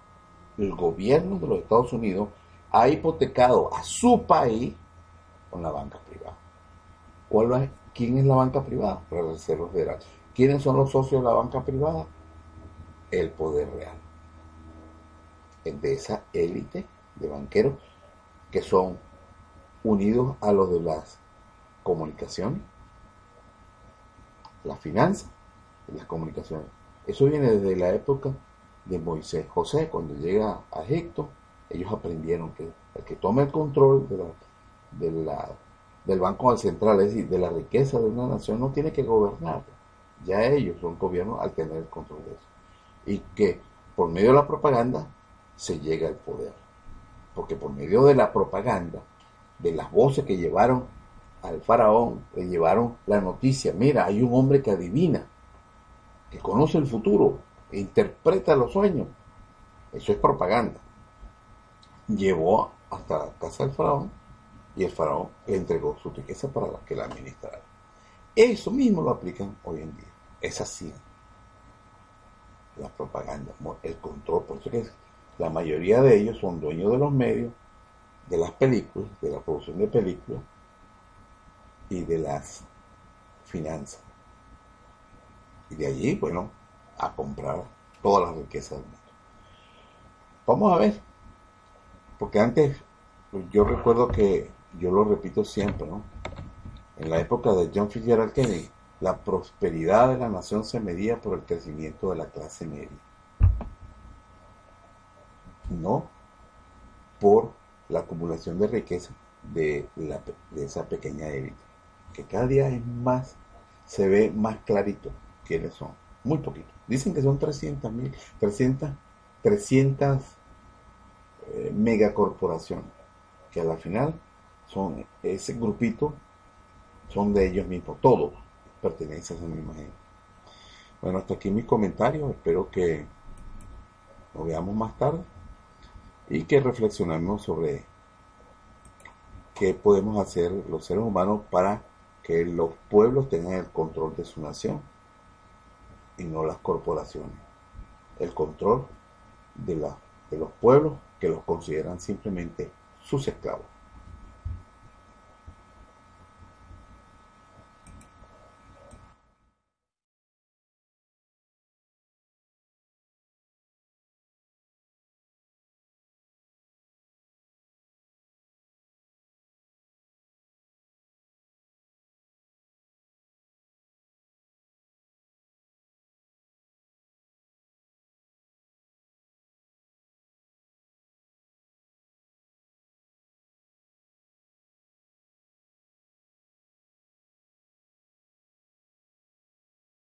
El gobierno de los Estados Unidos ha hipotecado a su país con la banca privada. ¿Cuál ¿Quién es la banca privada? La Reserva Federal. ¿Quiénes son los socios de la banca privada? El poder real. De esa élite de banqueros que son unidos a los de las comunicaciones, las finanzas y las comunicaciones. Eso viene desde la época de Moisés. José, cuando llega a Egipto, ellos aprendieron que el que toma el control de la, del Banco Central, es decir, de la riqueza de una nación, no tiene que gobernar. Ya ellos son gobiernos al tener el control de eso. Y que por medio de la propaganda se llega al poder. Porque por medio de la propaganda, de las voces que llevaron al faraón le llevaron la noticia, mira, hay un hombre que adivina, que conoce el futuro, e interpreta los sueños. Eso es propaganda. Llevó hasta la casa del faraón y el faraón le entregó su riqueza para que la administrara. Eso mismo lo aplican hoy en día. Es así. La propaganda, el control, por eso que la mayoría de ellos son dueños de los medios, de las películas, de la producción de películas, y de las finanzas. Y de allí, bueno, a comprar todas las riquezas del mundo. Vamos a ver, porque antes yo recuerdo que, yo lo repito siempre, ¿no? En la época de John Fitzgerald Kennedy, la prosperidad de la nación se medía por el crecimiento de la clase media. No por la acumulación de riqueza de, de esa pequeña élite que cada día es más, se ve más clarito quiénes son. Muy poquito. Dicen que son 300 mil, 300, 300 megacorporaciones, que a la final son ese grupito, son de ellos mismos, todos pertenecen a esa misma gente. Bueno, hasta aquí mis comentarios, espero que nos veamos más tarde y que reflexionemos sobre qué podemos hacer los seres humanos para que los pueblos tengan el control de su nación y no las corporaciones. El control de, de los pueblos que los consideran simplemente sus esclavos.